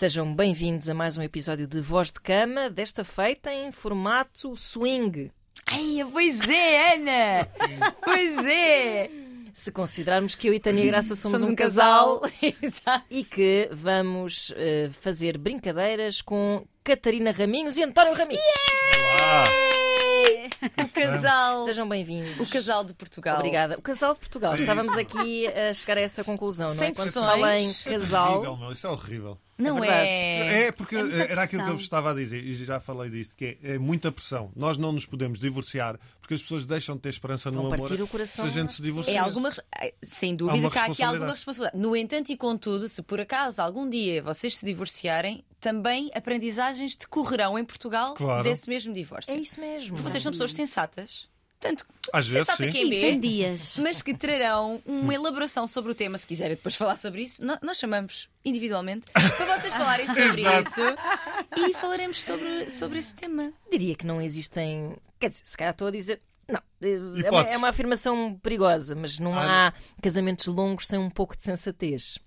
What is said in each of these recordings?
Sejam bem-vindos a mais um episódio de Voz de Cama, desta feita em formato swing. Ai, pois é, Ana! pois é! Se considerarmos que eu e Tânia Graça somos, Somos um, um casal, casal. E que vamos eh, fazer brincadeiras com Catarina Raminhos e António Raminhos. Olá! O casal. Sejam bem-vindos. O casal de Portugal. Obrigada. O casal de Portugal. É. Estávamos aqui a chegar a essa conclusão, não é? Quando se fala em Isso é casal. horrível, meu, isso é horrível. Não É é? É, porque É era aquilo que eu vos estava a dizer, e já falei disto, que é, é muita pressão. Nós não nos podemos divorciar porque as pessoas deixam de ter esperança no Vão amor partir o coração se a gente se pessoas. divorcia. É alguma. ai, Sem Há dúvida uma que há aqui alguma responsabilidade. responsabilidade. No entanto, e contudo, se por acaso algum dia vocês se divorciarem, também aprendizagens decorrerão em Portugal Claro. desse mesmo divórcio. É isso mesmo. Porque vocês são pessoas sensatas. Tanto Às vezes, sim. quem Sim, tem dias. mas que trarão uma elaboração sobre o tema. Se quiserem depois falar sobre isso, no- nós chamamos individualmente para vocês falarem sobre isso e falaremos sobre, sobre esse tema. Diria que não existem. Quer dizer, se calhar estou a dizer. Não, é uma, Hipótese. é uma afirmação perigosa, mas não Ah, há casamentos longos sem um pouco de sensatez.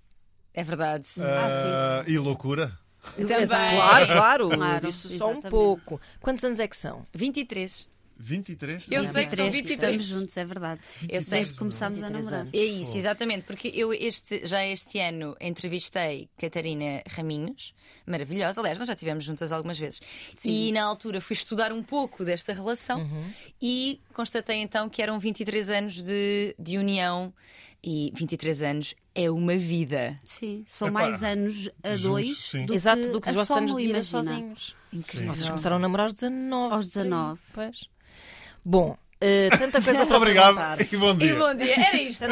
É verdade. Ah, e loucura? Também. Claro, claro, Claro, isso só um exatamente. pouco. Quantos anos é que são? 23. 23? Eu sei que são 23 que 23. estamos juntos, é verdade. Eu sei. Desde que começámos a 23 namorar. anos. É isso, exatamente, porque eu este, já este ano entrevistei Catarina Raminhos, maravilhosa, aliás, nós já estivemos juntas algumas vezes. E na altura fui estudar um pouco desta relação Uhum. e constatei então que eram 23 anos de, de união e 23 anos é uma vida. Sim, são Epá, mais anos a juntos, dois do Exato, do que os a vossos anos de vida sozinhos. Incrível. Vocês começaram a namorar aos 19. Aos 19. Pois. Bom, eh, tanta coisa para Obrigado e bom E dia. bom dia, era isto.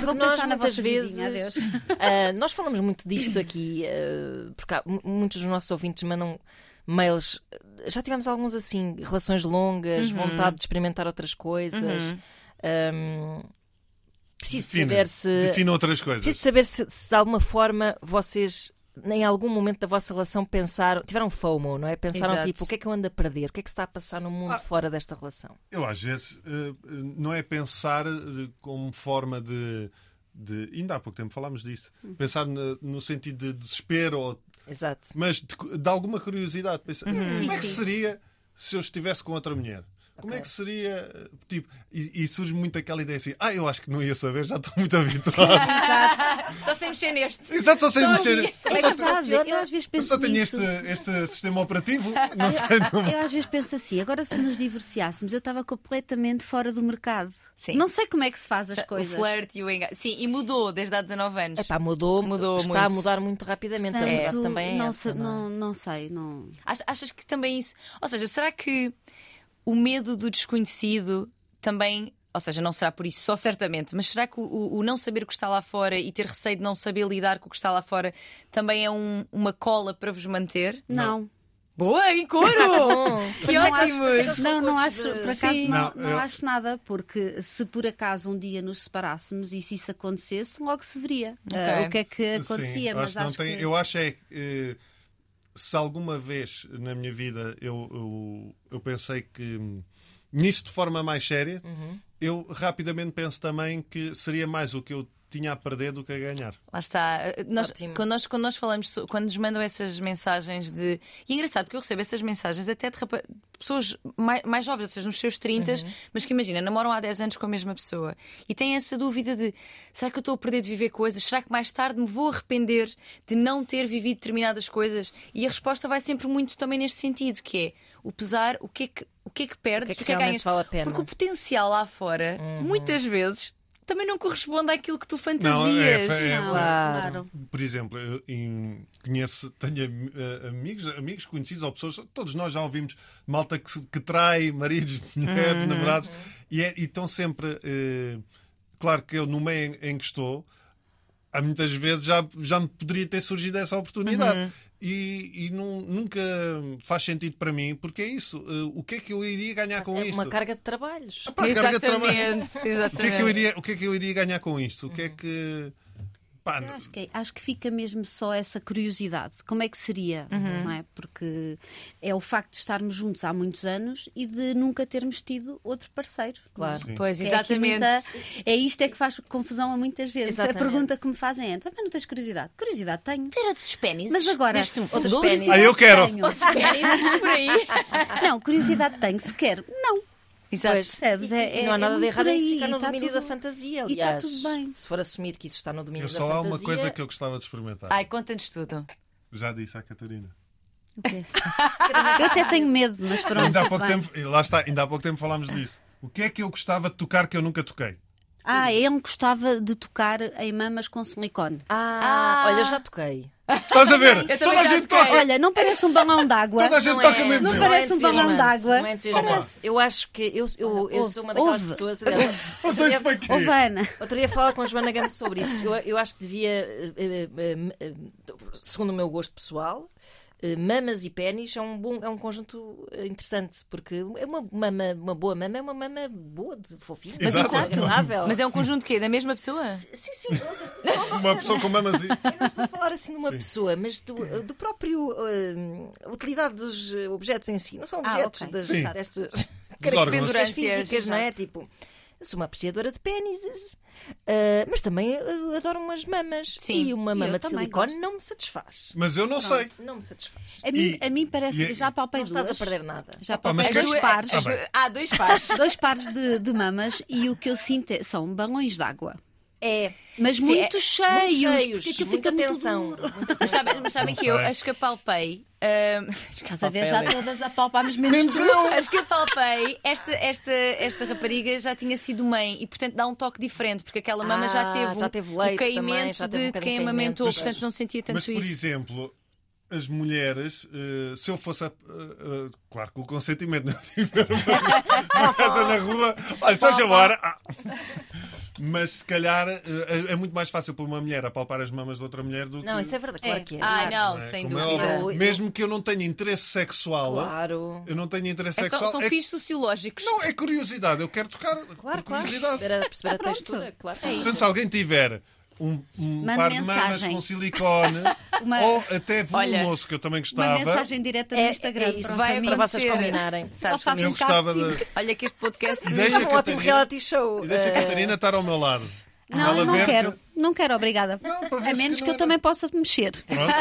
Porque nós muitas vezes. vidinha, ah, nós falamos muito disto aqui, ah, porque há- mu- muitos dos nossos ouvintes mandam mails. Já tivemos alguns assim, relações longas, Uhum. vontade de experimentar outras coisas. Ahm, preciso de Defina, saber se. defina outras coisas. Preciso de saber se, se de alguma forma vocês. Em algum momento da vossa relação pensaram, tiveram FOMO, não é? Pensaram Exato. tipo, o que é que eu ando a perder? O que é que se está a passar no mundo Ah. fora desta relação? Eu às vezes eh, não é pensar eh, como forma de, de- Ainda há pouco tempo falámos disso. Pensar no, no sentido de desespero, ou- Exato. mas de, de alguma curiosidade. Pensar, como Sim, é que seria se eu estivesse com outra mulher? Como é que seria? Tipo, e, e surge muito aquela ideia assim: ah, eu acho que não ia saber, já estou muito habituado. Só sem mexer neste. Exato, só sei Só mexer. Eu É só, verdade, eu às vezes eu penso só tenho este, este sistema operativo, não sei. Não... Eu às vezes penso assim, agora se nos divorciássemos, eu estava completamente fora do mercado. Sim. Não sei como é que se faz as O coisas. flerte e o engano. Sim, e mudou desde há 19 anos. Epá, mudou, Mudou está a muito. mudar muito rapidamente. a verdade Portanto, também é não, essa, sei, não é? não, não sei, não. Ach- Achas que também isso. Ou seja, será que o medo do desconhecido também. Ou seja, não será por isso só certamente, mas será que o, o- não saber o que está lá fora e ter receio de não saber lidar com o que está lá fora também é um- uma cola para vos manter? Não. Boa, em couro! que não acho, ótimos! não, não acho, por acaso Sim. não, Não, eu- acho nada, porque se por acaso um dia nos separássemos e se isso acontecesse, logo se veria ah, Ok. o que é que acontecia. Sim, mas acho acho tem- que Eu acho é que eh, se alguma vez na minha vida eu, eu, eu pensei que hum, nisso de forma mais séria, Uhum. eu rapidamente penso também que seria mais o que eu tinha a perder do que a ganhar. Lá está. Nós, quando, nós, quando nós falamos, quando nos mandam essas mensagens de. E é engraçado, porque eu recebo essas mensagens até de rapa- pessoas mais, mais jovens, ou seja, nos seus 30, mas que imagina, namoram há 10 anos com a mesma pessoa e têm essa dúvida de será que eu estou a perder de viver coisas? Será que mais tarde me vou arrepender de não ter vivido determinadas coisas? E a resposta vai sempre muito também neste sentido, que é o pesar, o que é que, o que, é que perdes, O que é que o que é que realmente ganhas. vale a pena? Porque o potencial lá fora, muitas vezes, também não corresponde àquilo que tu fantasias. Não, é- é- não, Claro. claro. Por exemplo, eu em- conheço, tenho eh, amigos, amigos conhecidos ou pessoas, todos nós já ouvimos malta que, que trai maridos, mulheres, Uhum. namorados, e, é- e estão sempre. eh, claro que eu, no meio em, em que estou, há muitas vezes já, já me poderia ter surgido essa oportunidade. Uhum. E, e nu- nunca faz sentido para mim, porque é isso. eh, o que é que eu iria ganhar com É isto? uma carga de trabalhos. Pá, carga de trabalho. Exatamente, O que, é exatamente. que eu iria, o que é que eu iria ganhar com isto? O que é que. Pá, acho, que, é- acho que fica mesmo só essa curiosidade. Como é que seria? Não é? Porque é o facto de estarmos juntos há muitos anos e de nunca termos tido outro parceiro. Claro. Sim. Pois, É exatamente. muita- é isto é que faz confusão a muita gente. Exatamente. A pergunta que me fazem é: também não tens curiosidade? Curiosidade tenho. Ter outros pênis. Mas agora, outros Outros pênis. Ah, eu quero. Tenho. pênis por aí. Não, curiosidade tenho, se quer. Não. Exato. Pois. Percebes? É, E não há é- nada é de errado por em aí, ficar no e domínio da tudo- fantasia. e tá Aliás, tudo bem. se for assumido que isso está no domínio eu da só há fantasia. uma coisa que eu gostava de experimentar. Ai, conta-nos tudo. Já disse à Catarina. O quê? Eu até tenho medo, mas pronto. Ainda há pouco tempo, e lá está, ainda há pouco tempo falámos disso. O que é que eu gostava de tocar que eu nunca toquei? Ah, ele gostava de tocar em mamas com silicone. Ah, Ah. olha, eu já toquei. Estás a ver? Toda a gente toca! Olha, não parece um balão d'água? Toda a gente Não toca é- mesmo. Não Zé. parece um balão d'água. Não é entusiasmante. Eu acho que eu, eu, eu Ouve, sou uma daquelas ouve. pessoas. Mas isto foi quê? Ô, Vana, Outro dia falava com a Joana Gama sobre isso. Eu, eu acho que devia, eh, eh, eh, segundo o meu gosto pessoal, mamas e pênis é um, bom, é um conjunto eh, interessante, porque é uma, mama, uma boa mama é uma mama boa, de fofinha, Mas Exato. Mas é um conjunto de quê? Da mesma pessoa? Sim, sim. Uma pessoa com mamas e. Eu não estou a falar assim de uma Sim. pessoa, mas do, do próprio eh, utilidade dos eh, objetos em si. Não são Ah, objetos ok. das, Sim. destas características físicas, não é? Tipo, eu sou uma apreciadora de pênises, eh, mas também eh, adoro umas mamas. Sim, e uma mama de também silicone gosto. não me satisfaz. Mas eu não sei. Não me satisfaz. a mim, E- a mim parece e- que já palpei Não duas. estás a perder nada. Já mas palpei que- dois pares. Ah. Há dois pares. dois pares de, de mamas e o que eu sinto é- são balões d'água. É. Mas Sim, muito, é- cheios, muito cheios, porque aquilo fica muito tensão. duro. muita Mas sabem, tensão. mas sabem Não que eu acho que apalpei. Ahm, Estás a ver já todas a palpar, mas menos tu. Acho que apalpei. Esta, esta, esta rapariga já tinha sido mãe e, portanto, dá um toque diferente, porque aquela mama já Ah, teve, já o- teve o leite caimento também, já teve um de, quem amamentou, portanto, não sentia tanto Mas, por isso. exemplo, as mulheres, eh, se eu fosse. a- eh, eh, claro, com o consentimento, não tiver uma, casa na rua, olha, estás agora. Mas se calhar eh, é, é muito mais fácil para uma mulher apalpar as mamas de outra mulher do que. Não, isso é verdade, claro É. que é. Ah, não, não é? sem Como é dúvida. óbvio. Eu- Mesmo que eu não tenha interesse sexual, Claro. eu não tenho interesse É só- sexual. são é- fins sociológicos. Não, é curiosidade. Eu quero tocar Claro, por claro. curiosidade. Perceber a, perceber a Pronto. textura, claro. É. Portanto, se alguém tiver um, um par de mamas mensagem. com silicone Uma- ou até volumoso, que eu também Uma gostava, mensagem direta no É, Instagram. é isso, para, Vai para vocês combinarem. Sabes, eu um gostava de. Olha que este podcast. Deixa um ótimo reality show. E deixa a Eh, Catarina estar ao meu lado. Não, Ela não quero. que- Não quero, obrigada. Não, a menos que que eu era. também possa mexer. Pronto.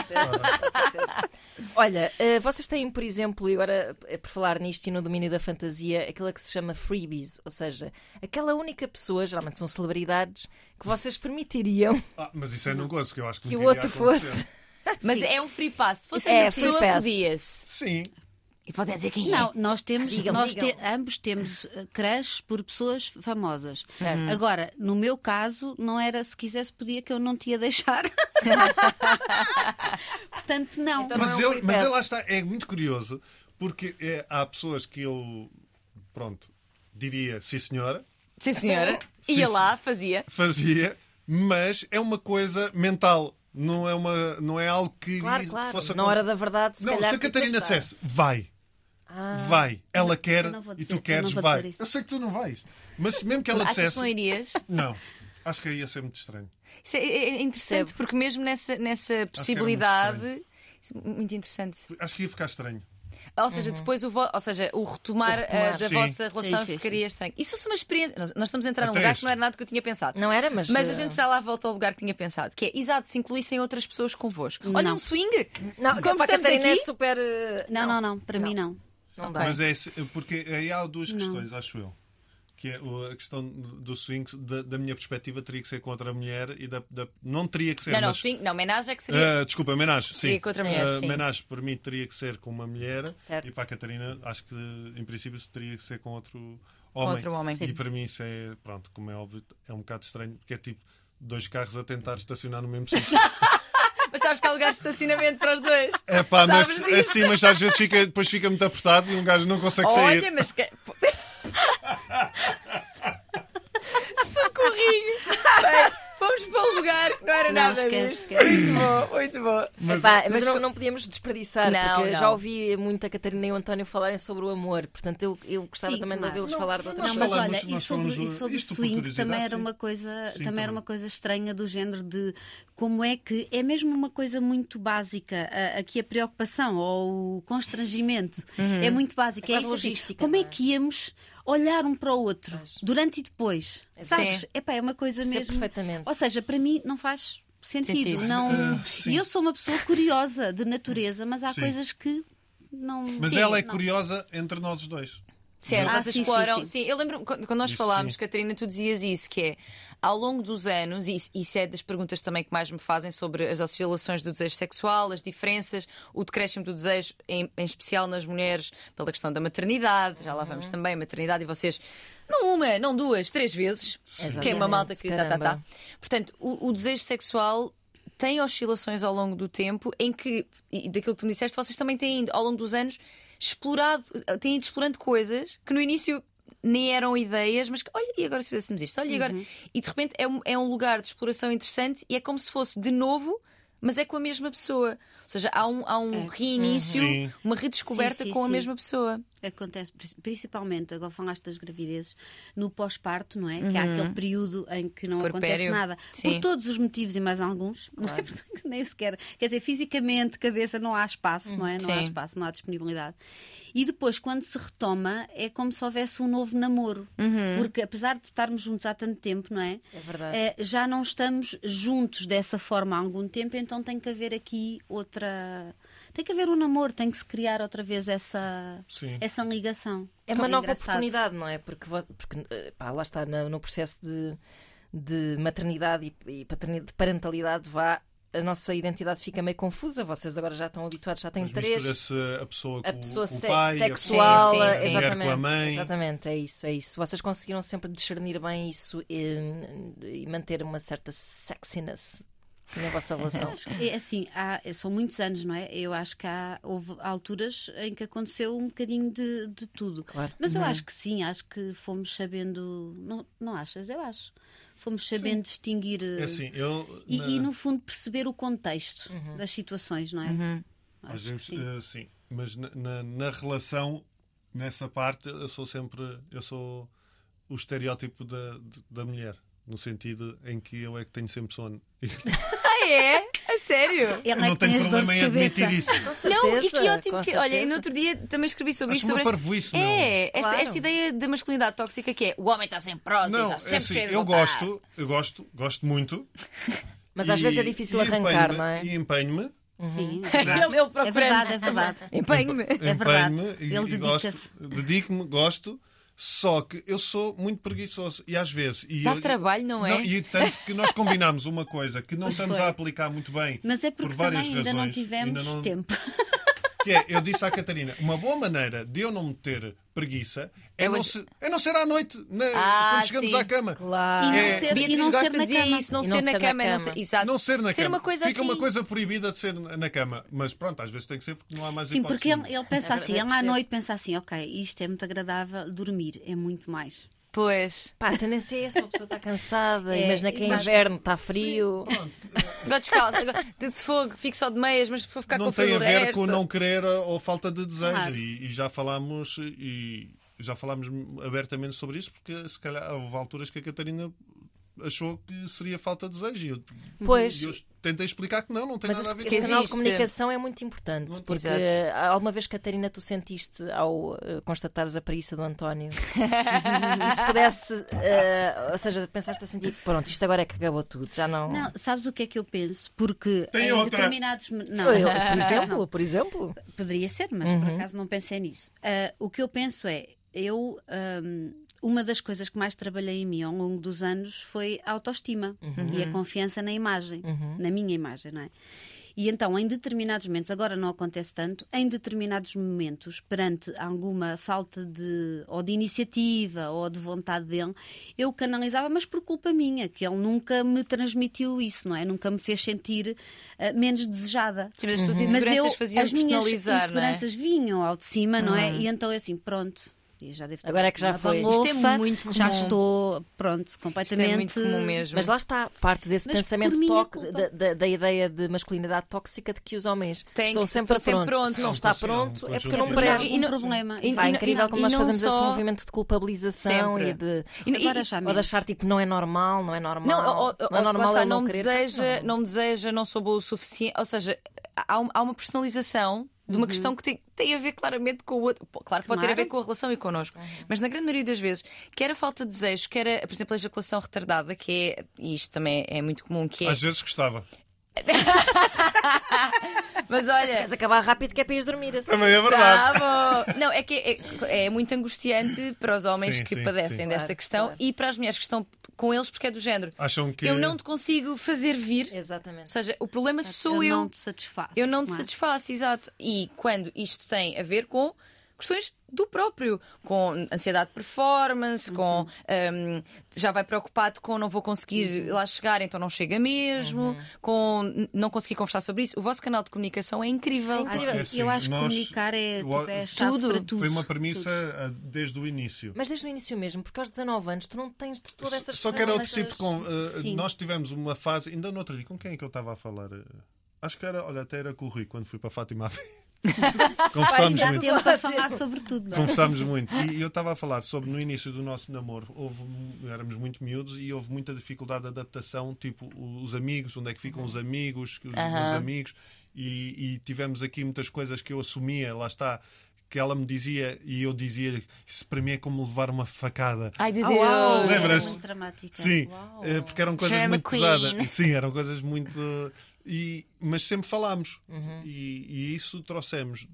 Olha, eh, vocês têm, por exemplo, e agora eh, por falar nisto e no domínio da fantasia, aquilo que se chama freebies, ou seja, aquela única pessoa, geralmente são celebridades, que vocês permitiriam Ah, mas isso é não gosto, porque eu acho que, que o outro acontecer. fosse. Mas é um free pass. Se fosse É, pessoa, podia-se. Sim. E podem dizer quem Não, nós temos, Digam, nós digam. te- ambos temos uh, crushes por pessoas famosas. Certo. Agora, no meu caso, não era se quisesse podia que eu não te ia deixar. Portanto, não. Então- Mas, não é um eu, mas lá está, é muito curioso, porque é, há pessoas que eu, pronto, diria sim senhora, é. Sim, senhora. Sim, Ia sim. lá, fazia. fazia, mas é uma coisa mental. Não é, uma, não é algo que Claro, claro. fosse Na hora da verdade, se Não, calhar. se a Catarina dissesse, vai, Ah, vai, ela quer não vou e dizer- tu queres, não vai. Eu sei que tu não vais, mas mesmo que ela Achas que dissesse, não irias? não, acho que aí ia ser muito estranho. Isso é, é interessante Percebo. porque mesmo nessa, nessa possibilidade. isso é Muito interessante. Acho que ia ficar estranho. Ou seja, depois o, vo- ou seja, o retomar, O retomar. eh, da Sim. vossa relação Sim, sim, ficaria estranho. Isso fosse uma experiência. Nós, nós estamos a entrar A num lugar que não era nada que eu tinha pensado. Não era, mas. Mas a eh, gente já lá volta ao lugar que tinha pensado, que é exato, se incluíssem outras pessoas convosco. Olha, Não. um swing! Não, Como para a Catarina é aqui? super. eh, Não, não, não. Para mim, não. Não dá. Mas é porque aí há duas Não. questões, acho eu. Que é a questão do swing, da, da minha perspectiva, teria que ser contra a mulher e da, da- não teria que ser. Não, não, mas, swing, não, homenagem é que seria. Ah, desculpa, homenagem. Sim. Seria contra a mulher, Ah, sim. homenagem, por mim, teria que ser com uma mulher. Certo. E para a Catarina, acho que em princípio teria que ser com outro com homem. outro homem. E para mim, isso é, pronto, como é óbvio, é um bocado estranho, porque é tipo dois carros a tentar estacionar no mesmo sítio. Sabes que há lugares de estacionamento para os dois. É pá, mas disso? assim, mas às vezes fica, depois fica muito apertado e um gajo não consegue sair. Olha, mas. Que... Socorrinho! Bem, fomos para um lugar, não era Não, nada esquece, disso. esquece. Muito bom, muito bom. Mas, Epá, mas, mas não, não podíamos desperdiçar, Não, porque não. já ouvi muito a Catarina e o António falarem sobre o amor, portanto eu, eu gostava Sim, também claro. de ouvi-los falar de outras nós Não, mas olha, e sobre, e sobre swing também era sim. uma coisa, Sim, também era uma coisa estranha do género de como é que é mesmo uma coisa muito básica aqui a preocupação ou o constrangimento é muito básico. É quase isso, assim, logística, como não é é? que íamos olhar um para o outro Pois. durante e depois? Sabes? Sim. Epá, é uma coisa Percebo mesmo. perfeitamente. Ou seja, para mim não faz sentido. Sentido. Não... E eu sou uma pessoa curiosa de natureza, mas há Sim. coisas que não. mas Sim, ela é não. curiosa entre nós os dois. Certo, Ah, vocês sim, sim, exploram. sim. Sim, eu lembro quando nós Isso falámos, sim. Catarina, tu dizias isso, que é ao longo dos anos, e isso- é das perguntas também que mais me fazem sobre as oscilações do desejo sexual, as diferenças, o decréscimo do desejo, em, em especial nas mulheres, pela questão da maternidade, já lá vamos também, maternidade, e vocês, não uma, não duas, três vezes, que é uma malta que tá, tá, tá. Portanto, o, o desejo sexual tem oscilações ao longo do tempo em que, e daquilo que tu me disseste, vocês também têm ido, ao longo dos anos explorado, têm ido explorando coisas que no início nem eram ideias, mas que, olha, e agora se fizéssemos isto? Olha, e agora. E de repente é um, é um lugar de exploração interessante e é como se fosse de novo, mas é com a mesma pessoa. Ou seja, há um, há um É. reinício, Sim. uma redescoberta Sim, sim, com a mesma pessoa. Acontece pri- principalmente, agora falaste das gravidezes, no pós-parto, não é? Que há aquele período em que não acontece Puerpério. nada. Sim. Por todos os motivos e mais alguns, não é? Porque nem sequer. Quer dizer, fisicamente, cabeça, não há espaço, não é? Não há espaço, não há disponibilidade. E depois, quando se retoma, é como se houvesse um novo namoro. Porque apesar de estarmos juntos há tanto tempo, não é? É verdade. Eh, já não estamos juntos dessa forma há algum tempo, então tem que haver aqui outra. Tem que haver um namoro, tem que se criar outra vez essa, Sim. essa ligação. É uma nova engraçado. oportunidade, não é? Porque, porque eh, pá, lá está, no, no processo de, de maternidade e, e paternidade, de parentalidade, vá, a nossa identidade fica meio confusa. Vocês agora já estão habituados, já têm Mas três. a pessoa com, A pessoa com o se- pai, sexual, Sim, sim, eh, sim. a mulher exatamente, com a mãe. exatamente, é isso, é isso. Vocês conseguiram sempre discernir bem isso e, e manter uma certa sexiness na vossa relação. É assim, há- são muitos anos, não é? Eu acho que há, houve alturas em que aconteceu um bocadinho de, de tudo. Claro. Mas eu acho que sim, acho que fomos sabendo. Não, não achas? Eu acho. Fomos sabendo distinguir. eh, É assim, eu. E, na- e, no fundo perceber o contexto das situações, não é? Às Acho sim. eh, sim. Mas na, na- na relação, nessa parte, eu sou sempre. Eu sou o estereótipo da, da mulher. No sentido em que eu é que tenho sempre sono. Ah, é? A sério? Ele é não que tem tenho as dores problema de em admitir cabeça. isso. Não, e que ótimo que. Olha, e no outro dia também escrevi sobre Acho isto. Sobre esta- parvoíce, meu. É, esta, Claro. esta ideia da masculinidade tóxica que é o homem está sempre pronto, Não, está é sempre assim, cheio de eu gosto, eu gosto, gosto muito. Mas às E- vezes é difícil arrancar, não é? E empenho-me. Sim, Ele, ele é verdade, é verdade. Empenho-me. É verdade. empenho-me Ele e dedica-se. Dedico-me, gosto. Só que eu sou muito preguiçoso e às vezes. E Dá eu- trabalho, não é? e tanto que nós combinamos uma coisa que não Pois estamos foi. a aplicar muito bem. Mas é por porque várias também ainda não razões. tivemos Ainda não- tempo. Que é, eu disse à Catarina, uma boa maneira de eu não ter preguiça é, É não, hoje- se- é não ser à noite, na- Ah, quando chegamos sim. à cama. Claro. E não É. ser, e não ser na dizer cama. isso, não, E ser, não na ser na cama. Não cama. ser, exato. Não ser na ser cama. uma coisa Fica assim. uma coisa proibida de ser na cama. Mas pronto, às vezes tem que ser porque não há mais Sim, porque ele, ele pensa É assim, ele à noite pensa assim, ok, isto é muito agradável, dormir é muito mais. Pois. Pá, a tendência é essa, a pessoa está cansada, É, imagina que é inverno, está frio. Pronto, Agora descalço. De fogo, fico só de meias, mas for ficar não com frio tem a ver resto. com não querer ou falta de desejo. Claro. E, e já falámos e já falámos abertamente sobre isso, porque se calhar houve alturas que a Catarina achou que seria falta de desejo. E eu, Pois. e eu tentei explicar que não, não tem Mas nada a esse, ver que esse com canal de comunicação é muito importante, Não- porque Exato. eh, alguma vez, Catarina, tu sentiste ao eh, constatares a preguiça do António e se pudesse, eh, ou seja, pensaste a sentir, pronto, isto agora é que acabou tudo, já não. Não, sabes o que é que eu penso? Porque Tem em outra. determinados. Não, Eu, não, por não. exemplo, por exemplo. Poderia ser, mas por acaso não pensei nisso. Ah, o que eu penso é, eu. ahm, uma das coisas que mais trabalhei em mim ao longo dos anos foi a autoestima e a confiança na imagem, na minha imagem, não é? E então, em determinados momentos, agora não acontece tanto, em determinados momentos, perante alguma falta de ou de iniciativa ou de vontade dele, eu canalizava, mas por culpa minha, que ele nunca me transmitiu isso, não é? Nunca me fez sentir ah, menos desejada. Sim, mas as tuas Mas inseguranças eu, faziam as minhas é? inseguranças vinham ao de cima, não é? E então é assim, pronto, E já devo Agora é que já foi. banhofa, Isto é muito Já comum. estou, pronto, Isto completamente. é muito comum mesmo. Mas lá está, parte desse Mas pensamento toque- da, da- da ideia de masculinidade tóxica de que os homens Têm estão que- sempre estão sempre prontos. Se não prontos. está é pronto, é porque não presta. E não, não- problema. e- Pá, é incrível e- como e nós não fazemos esse só- movimento de culpabilização Sempre. e de. E- e- Agora já Ou de achar tipo não é normal, não é normal. Não, ou, não é normal está, não, não querer. deseja, não me deseja, não sou boa o suficiente. Ou seja, há uma personalização de uma questão que tem, tem a ver claramente com o outro. Claro que pode ter a Claro. ver com a relação e connosco, mas na grande maioria das vezes, quer a falta de desejo, quer, a, por exemplo, a ejaculação retardada, que é, e isto também é muito comum, que é. Às vezes gostava. Mas olha. Queres acabar rápido que é para ires dormir assim. Também é verdade. Bravo! Não, é que é, é muito angustiante para os homens Sim, que sim, padecem sim. desta Claro, questão claro. e para as mulheres que estão com eles, porque é do género. Acham que. Eu não te consigo fazer vir. Ou Exatamente. seja, o problema sou eu. eu não te satisfaço. Eu não te é? satisfaço, exato. E quando isto tem a ver com questões do próprio, com ansiedade de performance, com hum, já vai preocupado com não vou conseguir lá chegar, então não chega mesmo, com n- não conseguir conversar sobre isso. O vosso canal de comunicação é incrível. Ah, incrível. sim, É assim, eu acho que comunicar é, tipo, é a chave Tudo. para tudo. Foi uma premissa ah, desde o início. Mas desde o início mesmo, porque aos 19 anos tu não tens de todas essas Só que era outro tipo de. ah, Sim. nós tivemos uma fase. Ainda no outro dia, com quem é que eu estava a falar? Ah, Acho que era. Olha, até era com o Rui, quando fui para Fátima. Conversámos Já muito. tempo para falar sobre tudo. não é? Conversámos muito. E eu estava a falar sobre no início do nosso namoro, houve, éramos muito miúdos e houve muita dificuldade de adaptação, tipo os amigos, onde é que ficam os amigos, os meus Aham. amigos, e, e tivemos aqui muitas coisas que eu assumia, lá está. Que ela me dizia e eu dizia isso para mim é como levar uma facada. Ai meu Ah, Deus! uau! Lembra-se? Muito dramática. Sim, Uau. eh, porque eram coisas muito McQueen. pesadas. Sim, eram coisas muito. E, mas sempre falámos. Uhum. E, e isso trouxemos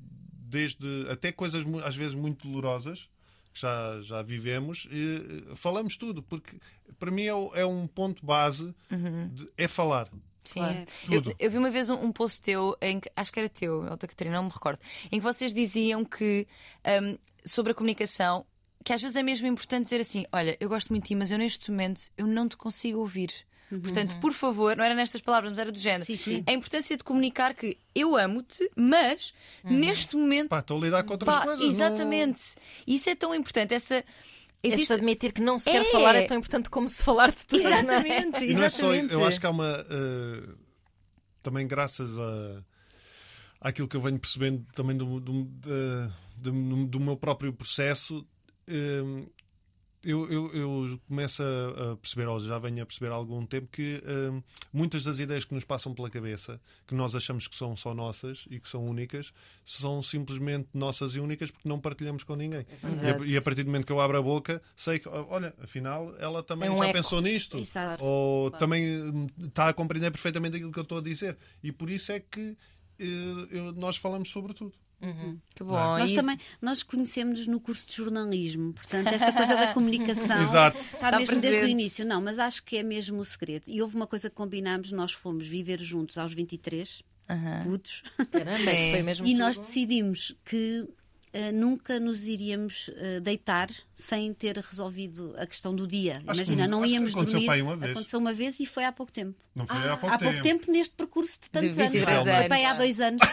desde até coisas às vezes muito dolorosas que já, já vivemos, e, eh, falamos tudo, porque para mim é, é um ponto base de- é falar. Sim. Claro. Eu, Tudo. eu vi uma vez um, um post teu, em que, acho que era teu, ou da Catarina, não me recordo, em que vocês diziam que hum, sobre a comunicação, que às vezes é mesmo importante dizer assim: olha, eu gosto muito de ti, mas eu neste momento eu não te consigo ouvir. Portanto, por favor, não era nestas palavras, mas era do género. Sim, sim. A importância de comunicar que eu amo-te, mas neste momento. Pá, estou a lidar com outras pá, coisas. não- exatamente. Isso é tão importante. Essa. Esse Existe... admitir que não se quer É. falar é tão importante como se falar de tudo. não é? Exatamente, E não é só, exatamente. eu acho que há uma. eh, também graças a, àquilo que eu venho percebendo também do, do, do- do meu próprio processo, eh, eu, eu, eu começo a perceber, ou já venho a perceber há algum tempo, que eh, muitas das ideias que nos passam pela cabeça, que nós achamos que são só nossas e que são únicas, são simplesmente nossas e únicas porque não partilhamos com ninguém. E a, e a partir do momento que eu abro a boca, sei que, olha, afinal, ela também É um já eco. pensou nisto. Exato. Ou também hum, está a compreender perfeitamente aquilo que eu estou a dizer. E por isso é que eh, eu- nós falamos sobre tudo. Que bom. Nós Isso- também nós conhecemos no curso de jornalismo, portanto, esta coisa da comunicação Exato. está Está mesmo desde o presente. início. Não, mas acho que é mesmo o segredo. E houve uma coisa que combinámos: nós fomos viver juntos aos 23, Aham. putos, Caramba, é foi mesmo e nós decidimos que eh, nunca nos iríamos eh, deitar sem ter resolvido a questão do dia. Acho Imagina, que- não acho que íamos aconteceu dormir. para aí uma vez. Aconteceu uma vez e foi há pouco tempo. Não foi há pouco há pouco tempo neste percurso de tantos anos. 23 Foi para aí há anos. dois anos.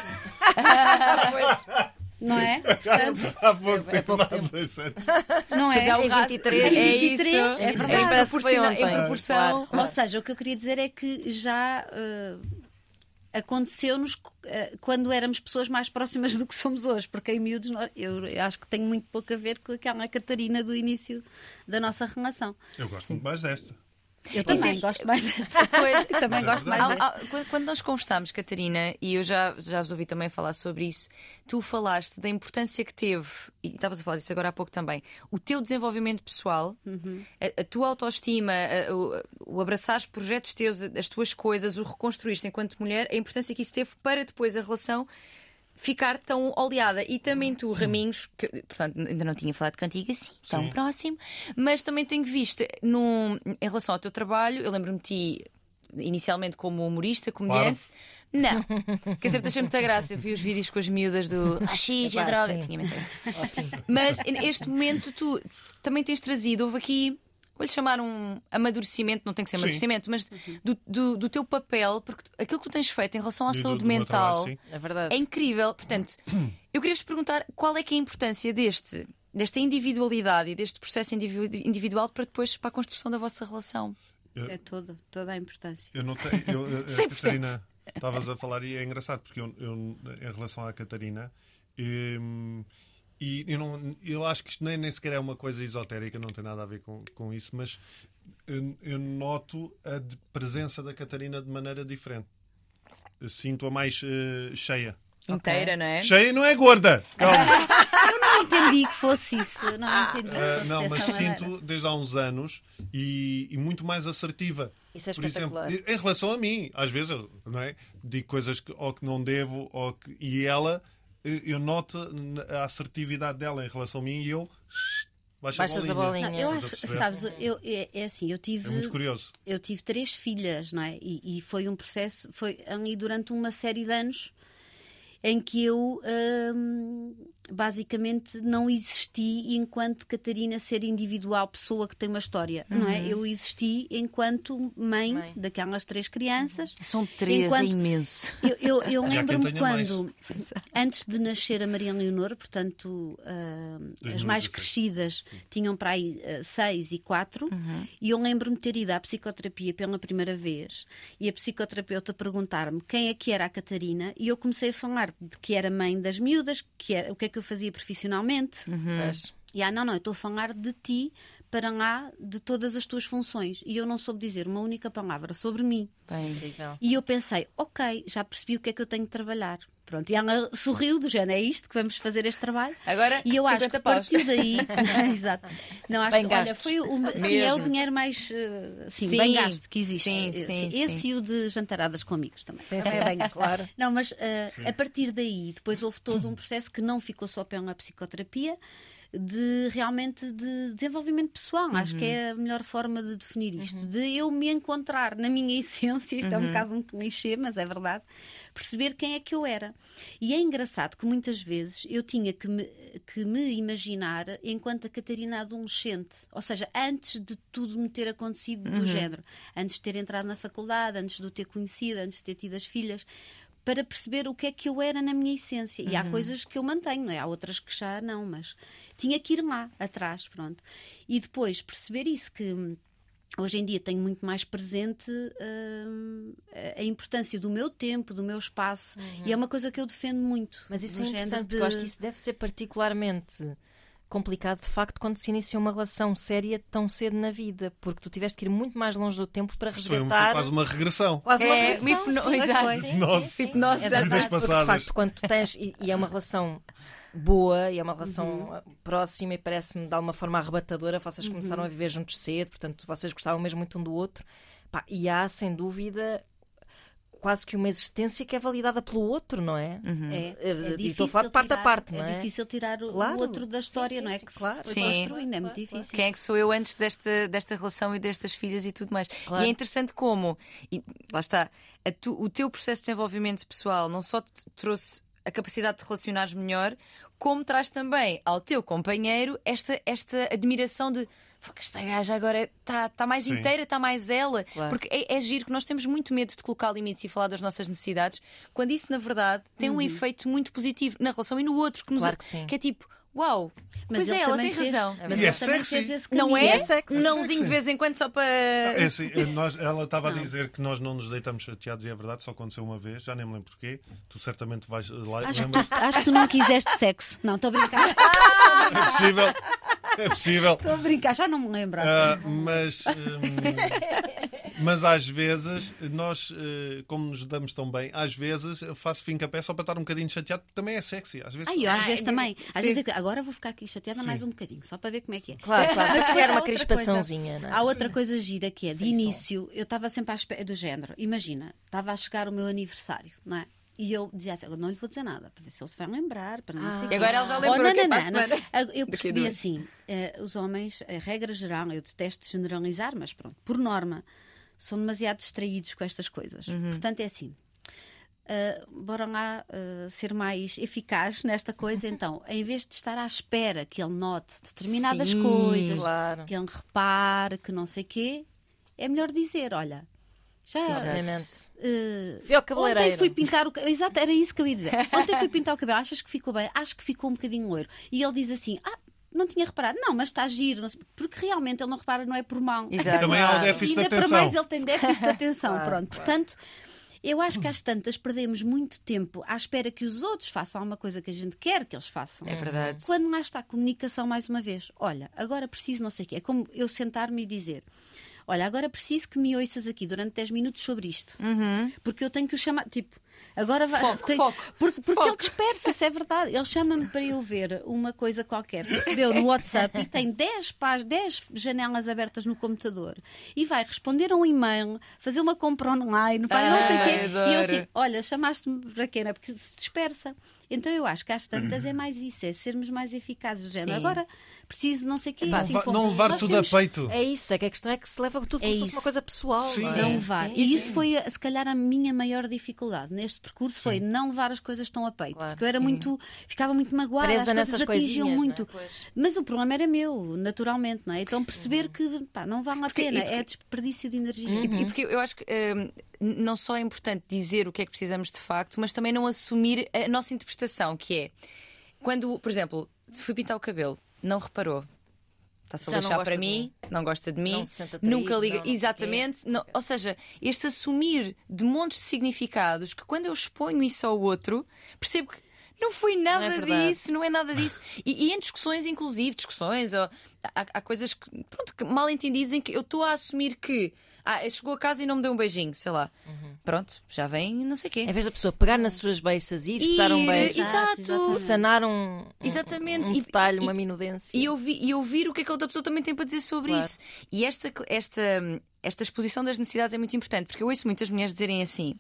não é? Portanto, Há pouco tempo. pouco há tempo. dois anos. não é? é, o Em rato- 23. É Em 23, isso. é verdade. Em que foi proporciona- ontem. Em proporção. Claro. Ou seja, o que eu queria dizer é que já eh, aconteceu-nos eh, quando éramos pessoas mais próximas do que somos hoje, porque em miúdos eu, eu acho que tem muito pouco a ver com aquela Catarina do início da nossa relação. Eu gosto muito mais desta. Eu também Sim. gosto mais desta. Pois, também é gosto mais desta. quando- nós conversámos, Catarina, e eu já, já vos ouvi também falar sobre isso, tu falaste da importância que teve, e estavas a falar disso agora há pouco também, o teu desenvolvimento pessoal, a, a tua autoestima, a- o, o abraçar projetos teus, as tuas coisas, o reconstruir enquanto mulher, a importância que isso teve para depois a relação ficar tão oleada. E também tu, Raminhos, que portanto ainda não tinha falado contigo assim, tão Sim. próximo, mas também tenho visto num, em relação ao teu trabalho, eu lembro-me de ti inicialmente como humorista, comediante. Não, que sempre deixei muita graça. Eu vi os vídeos com as miúdas do Axi, Epá, a droga. sim. Tinha. Mas este momento tu também tens trazido, houve aqui, vou-lhe chamar um amadurecimento, não tem que ser Sim. amadurecimento, mas do, do, do teu papel, porque aquilo que tu tens feito em relação à do- saúde mental trabalho. É é incrível. Portanto, eu queria vos perguntar qual é que é a importância deste desta individualidade e deste processo individual para depois para a construção da vossa relação. É toda, toda a importância. Eu não tenho. Eu, eu, a Catarina, estavas a falar e é engraçado porque eu, eu em relação à Catarina. Hum, e eu, não, eu acho que isto nem, nem sequer é uma coisa esotérica, não tem nada a ver com, com isso, mas eu, eu noto a presença da Catarina de maneira diferente. Sinto-a mais uh, cheia. Inteira, okay. não é? Cheia não é gorda. Calma. eu não entendi que fosse isso. Não entendi. Uh, não, mas maneira. sinto desde há uns anos e, e, muito mais assertiva. Isso é Por espetacular. exemplo, em relação a mim, às vezes não é? digo coisas que, ou que não devo, ou que, e ela eu noto a assertividade dela em relação a mim e eu Baixa Baixas a bolinha. A bolinha. Não, eu acho, sabes, eu, é, é, assim, eu tive. É muito curioso. Eu tive três filhas, não é? E, e foi um processo, foi ali durante uma série de anos em que eu hum, basicamente não existi enquanto Catarina ser individual, pessoa que tem uma história, uhum. não é? Uhum. Eu existi enquanto mãe, mãe. daquelas três crianças. Uhum. São três, é enquanto... é imenso. Eu, eu, eu lembro-me quando, antes de nascer a Maria Leonor, portanto, uh, as mais crescidas tinham para aí uh, seis e quatro, uhum. e eu lembro-me de ter ido à psicoterapia pela primeira vez e a psicoterapeuta perguntar-me quem é que era a Catarina, e eu comecei a falar de que era mãe das miúdas, que era, o que é que que eu fazia profissionalmente. Uhum. E ah, não, não, eu estou a falar de ti para lá de todas as tuas funções. E eu não soube dizer uma única palavra sobre mim. Bem, incrível. E eu pensei, ok, já percebi o que é que eu tenho de trabalhar. Pronto, e ela sorriu do género, é isto que vamos fazer este trabalho. Agora, e eu acho que a partir daí. exato. Não, acho bem que, olha, foi o, sim, é o dinheiro mais uh, sim, sim, bem gasto que existe. Sim, sim, sim, esse e o de jantaradas com amigos também. Sim, sim. É bem gasto. Claro. Não, mas uh, a partir daí, depois houve todo um processo que não ficou só pela psicoterapia de realmente de desenvolvimento pessoal. Uhum. Acho que é a melhor forma de definir isto. Uhum. De eu me encontrar na minha essência, isto uhum. é um uhum. bocado um clichê, mas é verdade, perceber quem é que eu era. E é engraçado que muitas vezes eu tinha que me, que me imaginar enquanto a Catarina adolescente, ou seja, antes de tudo me ter acontecido do uhum. género, antes de ter entrado na faculdade, antes de o ter conhecido, antes de ter tido as filhas para perceber o que é que eu era na minha essência. E há uhum. coisas que eu mantenho, não é? há outras que já não, mas tinha que ir lá atrás, pronto. E depois perceber isso que hoje em dia tenho muito mais presente uh, a importância do meu tempo, do meu espaço, uhum. e é uma coisa que eu defendo muito. Mas isso é interessante, de... porque eu acho que isso deve ser particularmente complicado de facto quando se inicia uma relação séria tão cedo na vida, porque tu tiveste que ir muito mais longe do tempo para resgatar. Foi quase uma regressão. Quase uma é, regressão. Hipno... Sim, Exato. Hipnose. Hipnose. É verdade, porque de facto quando tu tens e, e é uma relação boa e é uma relação uhum. próxima e parece-me de alguma forma arrebatadora. Vocês uhum. começaram a viver juntos cedo, portanto vocês gostavam mesmo muito um do outro. Pá, e há, sem dúvida, quase que uma existência que é validada pelo outro, não é? Uhum. É, é e estou a falar de parte tirar, a parte, não é? É difícil tirar o, claro. outro da história, sim, sim, não é? Sim, que claro. foi sim. construindo, é muito difícil. Quem é que sou eu antes desta, desta relação e destas filhas e tudo mais? Claro. E é interessante como, e lá está, tu, o teu processo de desenvolvimento pessoal não só te trouxe a capacidade de te relacionares melhor, como traz também ao teu companheiro esta, esta admiração de esta gaja agora está tá mais Sim. inteira, está mais ela. Claro. Porque é, é giro que nós temos muito medo de colocar limites e falar das nossas necessidades, quando isso, na verdade, tem uhum. um efeito muito positivo na relação e no outro, que, nos, claro que, sim. que é tipo. Uau! Mas pois é, ela tem fez, razão. Mas e é sexy. Não é? é sexy. Nãozinho de vez em quando só para. É assim, nós, ela estava a dizer que nós não nos deitamos chateados e é verdade, só aconteceu uma vez, já nem me lembro porquê. Tu certamente vais lá. Acho, que tu, acho que tu não quiseste sexo. Não, estou a brincar. É possível. É possível. Estou a brincar, já não me lembro. Uh, mas, um, mas às vezes, nós, uh, como nos damos tão bem, às vezes eu faço fim pé só para estar um bocadinho chateado, porque também é sexy. Às vezes, Ai, eu, às vezes também. Às vezes, agora vou ficar aqui chateada Sim. mais um bocadinho, só para ver como é que é. Claro, claro. Mas criar uma crispaçãozinha. Não é? Há outra coisa gira que é, de início, eu estava sempre à espera do género. Imagina, estava a chegar o meu aniversário, não é? E eu dizia assim: não lhe vou dizer nada, para ver se ele se vai lembrar. Para não ah. sei e agora ele já lembrou. Oh, não, não, não, não. Eu percebi assim: uh, os homens, a regra geral, eu detesto generalizar, mas pronto, por norma, são demasiado distraídos com estas coisas. Uhum. Portanto, é assim. Uh, bora lá uh, ser mais eficaz nesta coisa, então, em vez de estar à espera que ele note determinadas Sim, coisas, claro. que ele repare, que não sei quê, é melhor dizer: olha, já. Exatamente. Uh, ontem fui pintar o cabelo. Exato, era isso que eu ia dizer. Ontem fui pintar o cabelo. Achas que ficou bem? Acho que ficou um bocadinho loiro. E ele diz assim: Ah, não tinha reparado. Não, mas está a giro. Não sei- porque realmente ele não repara, não é por mal. Exato. Também há o déficit de ainda para atenção. mais ele tem déficit de atenção. Claro, Pronto, claro. portanto. Eu acho que às tantas perdemos muito tempo à espera que os outros façam alguma coisa que a gente quer que eles façam. É verdade. Quando lá está a comunicação, mais uma vez, olha, agora preciso não sei o quê. É como eu sentar-me e dizer: Olha, agora preciso que me ouças aqui durante 10 minutos sobre isto. Porque eu tenho que o chamar. Tipo, agora vai. Foco, tenho- foco, Porque, porque foco. ele dispersa-se, é verdade. Ele chama-me para eu ver uma coisa qualquer que recebeu no WhatsApp e tem 10, pás, 10 janelas abertas no computador e vai responder a um e-mail, fazer uma compra online, vai não sei o quê. E eu adoro. assim, olha, chamaste-me para quê? Não é? Porque se dispersa. Então eu acho que às tantas é mais isso, é sermos mais eficazes. Sim. Agora preciso não sei o quê. Assim Va- como- não levar nós tudo temos- a peito. É isso, é que a questão é que se leva tudo É como se fosse isso. uma coisa pessoal. Sim. não é? Não levar. Sim, E sim. isso foi, se calhar, a minha maior dificuldade neste percurso foi não levar as coisas tão a peito. Claro, porque eu era sim. muito. ficava muito magoada, Presa as coisas atingiam coisinhas, muito. é? Pois. Mas o problema era meu, naturalmente, não é? Então perceber que pá, não vale a pena, porque- é desperdício de energia. E, e porque eu acho que hum, não só é importante dizer o que é que precisamos de facto, mas também não assumir a nossa interpretação, que é quando, por exemplo, fui pintar o cabelo, não reparou. Está-se a Já não deixar para de mim, não gosta de mim, Não se nunca liga. não, não. Exatamente. não- ou seja, este assumir de montes de significados que quando eu exponho isso ao outro, percebo que não foi nada é verdade. disso, não é nada disso. E, e em discussões, inclusive, discussões, ou, há, há coisas que, pronto, que mal entendidos em que eu estou a assumir que ah, chegou a casa e não me deu um beijinho, sei lá. Uhum. Pronto, já vem não sei o quê. Em vez da pessoa pegar nas suas beiças e ir espetar um beijo, exato. exatamente. sanar um, um- Exatamente. um E- detalhe, e- uma minudência. E ouvir, e ouvir o que é que a outra pessoa também tem para dizer sobre Claro. isso. E esta, esta, esta exposição das necessidades é muito importante, porque eu ouço muitas mulheres dizerem assim: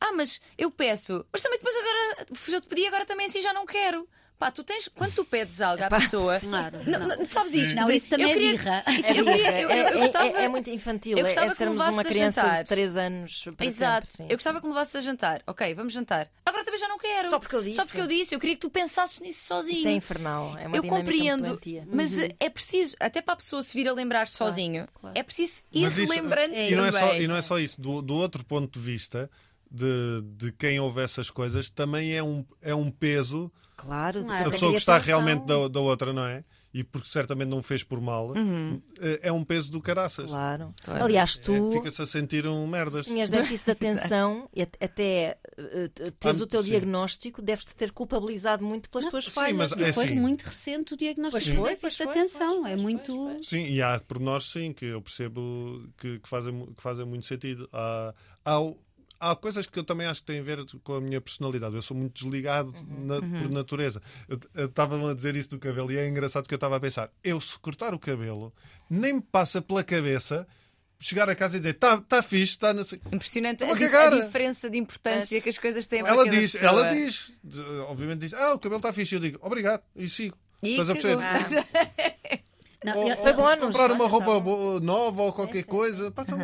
Ah, mas eu peço, mas também depois agora já te pedi, agora também assim já não quero. Pá, tu tens, quando tu pedes algo à pessoa. Claro. Não, não, sabes isto? Não, isso também eu é queria- birra. É, Eu queria- birra, eu- é- eu é- gostava- é- é muito infantil. eu É, gostava é que sermos uma a criança jantar. de 3 anos para Exato. sempre. sim, eu gostava sim. que me levasses a jantar. Ok, vamos jantar. Agora também já não quero. Só porque eu disse. Só porque eu disse. Eu queria que tu pensasses nisso sozinho. Isso é infernal. É uma eu compreendo, mas é preciso, até para a pessoa se vir a lembrar sozinho, claro. é preciso ir Mas isso- relembrando e, não é só, e não é só isso. Do, do outro ponto de vista, de, de quem ouve essas coisas, também é um, é um peso Claro, se a pessoa gostar atenção. realmente da, da outra, não é? E porque certamente não o fez por mal, é- é um peso do caraças. Claro. Claro. Aliás, É, tu Fica-se a sentir um merdas. se tinhas déficit de atenção e at- até eh, eh, teres Ah, o teu sim. diagnóstico, deves-te ter culpabilizado muito pelas tuas sim, falhas. mas E é foi assim. muito recente o diagnóstico Pois foi, de pois déficit de atenção. pois, é pois, muito. pois, pois. Sim, e há pormenores, sim, que eu percebo que, que, fazem, que fazem muito sentido. Há, há, há coisas que eu também acho que têm a ver com a minha personalidade. Eu sou muito desligado na- por natureza. Eu eu estava a dizer isso do cabelo e é engraçado que eu estava a pensar: eu, se cortar o cabelo, nem me passa pela cabeça chegar a casa e dizer está tá fixe, está. Não sei. Impressionante a, Estou a a diferença de importância que as coisas têm para Ela diz, pessoa. ela diz, obviamente diz, ah, o cabelo está fixe. Eu digo, obrigado, e sigo. E Estás a perceber? Não, Ou, Foi ou bom, se não comprar uma roupa nova ou qualquer coisa. pá, então,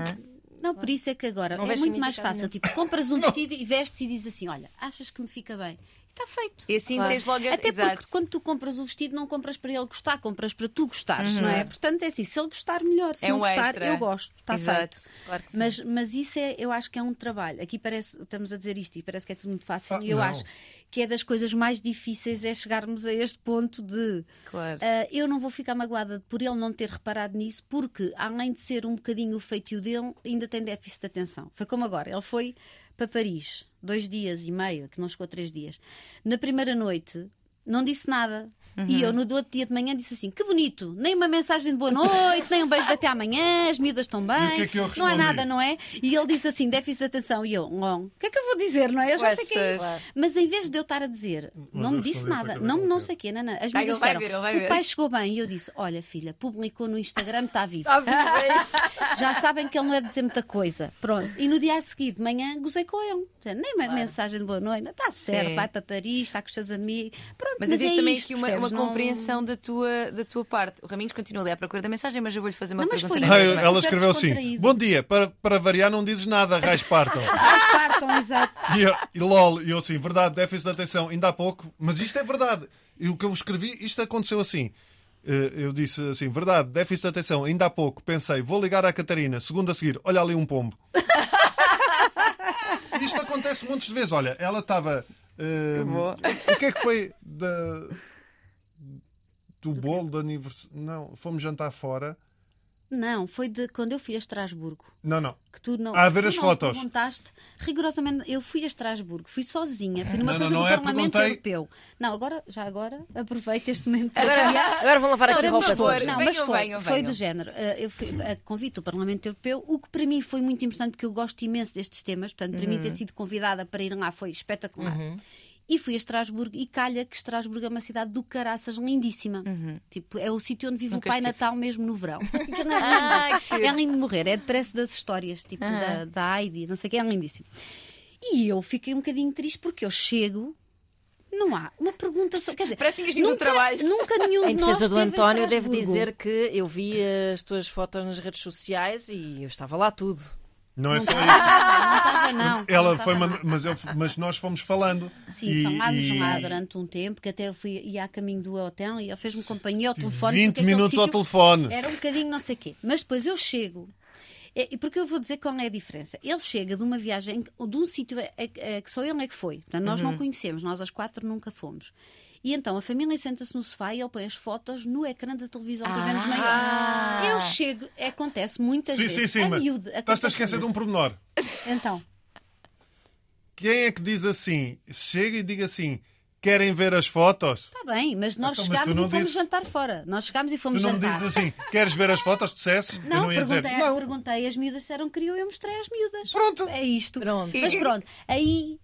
Não, por isso é que agora Não é muito mais fácil. Tipo, compras um vestido e vestes e dizes assim: olha, achas que me fica bem? E está feito. E assim Claro. tens logo a... Até Exato. porque quando tu compras o vestido, não compras para ele gostar, compras para tu gostares, Uhum. não é? Portanto, é assim: se ele gostar, melhor. Se É não um gostar, extra. eu gosto. Está Exato. feito. Claro que sim. Mas, mas isso é, eu acho que é um trabalho. Aqui parece, estamos a dizer isto e parece que é tudo muito fácil. Ah, e eu não. acho que é das coisas mais difíceis é chegarmos a este ponto de Claro. ah, eu não vou ficar magoada por ele não ter reparado nisso, porque além de ser um bocadinho o feitio dele, ainda tem déficit de atenção. Foi como agora, ele foi para Paris, dois dias e meio, que não chegou a três dias. Na primeira noite, não disse nada. E eu, no do outro dia de manhã, disse assim: que bonito, nem uma mensagem de boa noite, nem um beijo de até amanhã, as miúdas estão bem. E o que é que eu não há respondi? nada, não é? E ele disse assim: déficit de atenção. E eu, "Não, o que é que eu vou dizer, não é? Eu já Pois, sei que é isso. Mas em vez de eu estar a dizer, não eu me disse nada, não, não sei o quê, não, não. As miúdas disseram, o pai chegou bem. E eu disse: Olha, filha, publicou no Instagram, está vivo. Está vivo, é isso. Já sabem que ele não é dizer muita coisa. Pronto. E no dia a seguir, de manhã, gozei com ele. Nem uma mensagem de boa noite. Está certo, Sim. vai para Paris, está com os seus amigos. Pronto, Mas, mas, existe é também isto, aqui uma, uma percebes? Não- compreensão da, tua, da tua parte. O Raminhos continua ali à procura da mensagem, mas eu vou-lhe fazer uma Não, mas pergunta foi na isso. mesma. ela escreveu assim. Bom dia, para, para variar, não dizes nada, raios partam. Ai, partam, exato. E, eu- e lol, e eu assim, verdade, déficit de atenção, ainda há pouco, mas isto é verdade. E o que eu escrevi, isto aconteceu assim. Eh, Eu disse assim, verdade, déficit de atenção, ainda há pouco, pensei, vou ligar à Catarina, segundo a seguir, olha ali um pombo. isto acontece de vezes. Olha, ela estava. Bom. o que é que foi da. do bolo de aniversário. Não, fomos jantar fora. Não, foi de quando eu fui a Estrasburgo. Não, não. Que tu não, Ah, a ver tu as não fotos. perguntaste. Rigorosamente, eu fui a Estrasburgo, fui sozinha, fui numa Não, coisa não, do não é, Parlamento perguntei- Europeu. Não, agora, já agora, aproveito este momento. Agora, agora vão lavar aqui Não, roupa por. Não, Venham, mas foi, venham, foi venham. do género. eh, Eu fui a convite do Parlamento Europeu, o que para mim foi muito importante, porque eu gosto imenso destes temas, portanto, para mim Uhum. ter sido convidada para ir lá foi espetacular. E fui a Estrasburgo e calha que Estrasburgo é uma cidade do caraças lindíssima. Tipo, é o sítio onde vive Uhum. Nunca o Pai estive. Natal mesmo no verão. É lindo. giro. é lindo de morrer, é parece das histórias, tipo da, da Heidi, não sei o que, é lindíssimo. E eu fiquei um bocadinho triste porque eu chego. Não há uma pergunta só. Quer dizer, Parece que nunca, trabalho. nunca nenhum Em de nós defesa do António, devo dizer que eu vi as tuas fotos nas redes sociais e eu estava lá tudo. Não é só isso. Não estava, não. Ela Não foi, mas, eu, mas nós fomos falando. Sim, E- falámos e lá durante um tempo, que até eu fui ia a caminho do hotel e ele fez-me companhia ao telefone. 20 porque aquele minutos ao telefone. Era um bocadinho não sei quê. Mas depois eu chego. é, E porque eu vou dizer qual é a diferença. Ele chega de uma viagem, de um sítio a- a- a- que só ele é que foi. Portanto, nós Uhum. não conhecemos, nós as quatro nunca fomos. E então a família senta-se no sofá e ele põe as fotos no ecrã da televisão que vemos Ah. Eu chego, acontece muitas Sim, vezes. sim, sim. mas Estás-te acontece a esquecer de um pormenor. Então, Quem é que diz assim? Chega e diga assim: querem ver as fotos? está bem, mas nós Então, mas tu chegámos não e fomos dizes- jantar fora. Nós chegámos e Tu fomos não me jantar. dizes assim: queres ver as fotos? Dissesses? eu Não, não ia dizer. perguntei, Não. perguntei, as miúdas disseram que queriam, eu mostrei às miúdas. Pronto. É isto. Pronto. Mas pronto, aí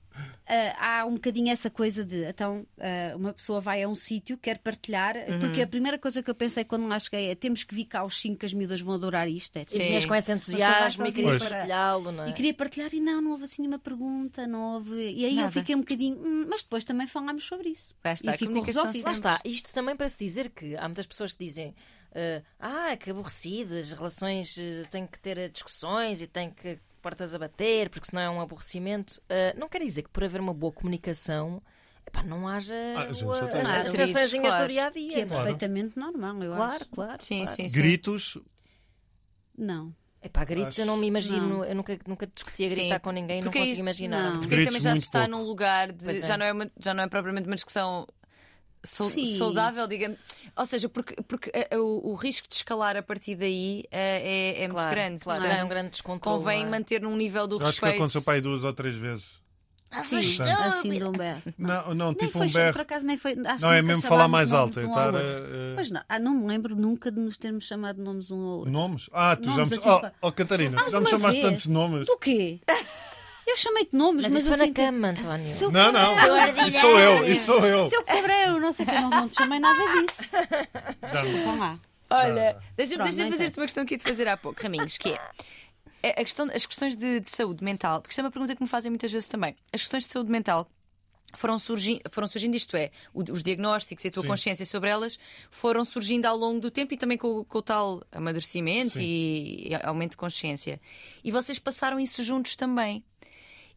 há um bocadinho essa coisa de então ah, uma pessoa vai a um sítio, quer partilhar, Uhum. porque a primeira coisa que eu pensei quando lá cheguei é temos que vir cá os cinco que as miúdas vão adorar isto. É, E vinhas com esse entusiasmo e querias partilhá-lo, não é? e queria partilhar e não, não houve assim nenhuma pergunta, não houve. E aí eu Nada. fiquei um bocadinho, "Hum", mas depois também falámos sobre isso. Lá está, e ficou resolvido. Lá está, isto também para se dizer que há muitas pessoas que dizem eh, ah, que aborrecidas, as relações eh, têm que ter discussões e têm que portas a bater, porque senão é um aborrecimento. Eh, não quer dizer que por haver uma boa comunicação epá, não haja Ah, as Claro. Claro. do dia a Que é dia. perfeitamente normal, eu Claro, acho. claro. Sim, claro. sim, sim. Gritos. Não. Epá, gritos, eu não me imagino, Não. eu nunca, nunca discuti a Sim, gritar com ninguém, não porque é consigo imaginar. não. Porque Gritos também já se está pouco. num lugar de. É. Já, não é uma- já não é propriamente uma discussão sau- Sim. saudável, digamos. Ou seja, porque, porque eh, o, o risco de escalar a partir daí eh, é, é, Claro, muito grande. claro, Portanto, é um grande descontrole. convém não é? manter num nível do Eu acho que respeito. aconteceu para aí duas ou três vezes. Sim, Portanto- assim de um berro. Não, não Nem tipo um por berro. acaso nem foi. Acho Não, é mesmo falar mais alto. um estar a- Pois não, ah, não me lembro nunca de nos termos chamado nomes um ao outro. Nomes? Ah, tu já Nomes me. assim, Oh, oh, Catarina, tu já me chamaste vez? tantos nomes. Do quê? Eu chamei-te nomes, Mas mas, isso foi na cama, António. Seu Não, não. Isso sou eu, isso sou eu. Seu cabreiro, não sei o que, não, não te chamei nada disso. Vão lá. Olha, deixa-me deixa fazer-te uma questão que ia te fazer há pouco, Raminhos, que é. é a questão, as questões de, de saúde mental, porque isto é uma pergunta que me fazem muitas vezes também. As questões de saúde mental foram, surgi, foram surgindo, isto é, o- os diagnósticos e a tua Sim. consciência sobre elas foram surgindo ao longo do tempo e também com, o- com o tal amadurecimento Sim. e, e aumento de consciência. E vocês passaram isso juntos também.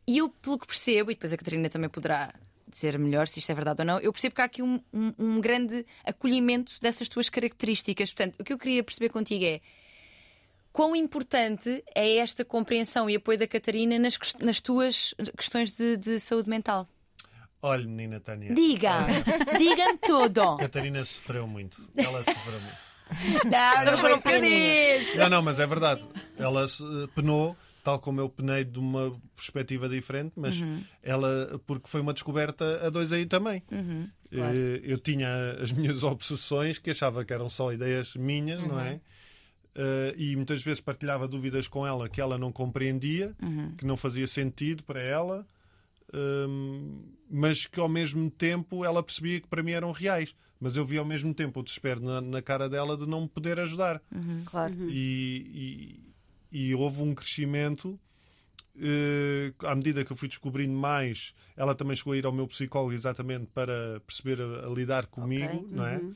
E eu, pelo que percebo, e depois a Catarina também poderá dizer melhor se isto é verdade ou não, eu percebo que há aqui um, um- um grande acolhimento dessas tuas características. Portanto, o que eu queria perceber contigo é quão importante é esta compreensão e apoio da Catarina nas, nas tuas questões de, de saúde mental. Olha, menina Tânia. Diga! Diga-me tudo! A Catarina sofreu muito. Ela sofreu muito. Não, não disse! Não, não, mas é verdade. Ela eh, penou, tal como eu penei de uma perspectiva diferente, mas ela, porque foi uma descoberta a dois aí também. Eh, Eu tinha as minhas obsessões que achava que eram só ideias minhas, não é? Eh, e muitas vezes partilhava dúvidas com ela que ela não compreendia, que não fazia sentido para ela, hum, mas que ao mesmo tempo ela percebia que para mim eram reais. Mas eu via ao mesmo tempo o desespero na, na cara dela de não me poder ajudar. Claro. E, e- e houve um crescimento. eh, à medida que eu fui descobrindo mais, ela também chegou a ir ao meu psicólogo exatamente para perceber a, a lidar comigo, Ok. não é? Uhum.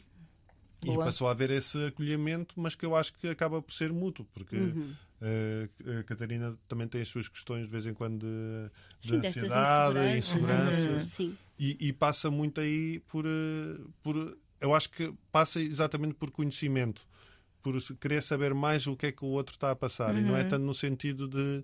E Boa. passou a haver esse acolhimento, mas que eu acho que acaba por ser mútuo, porque Uhum. eh, a Catarina também tem as suas questões de vez em quando de, de Sim, ansiedade, inseguranças. Sim. E, e passa muito aí por, eh, por. Eu acho que passa exatamente por conhecimento, por querer saber mais o que é que o outro está a passar. E não é tanto no sentido de.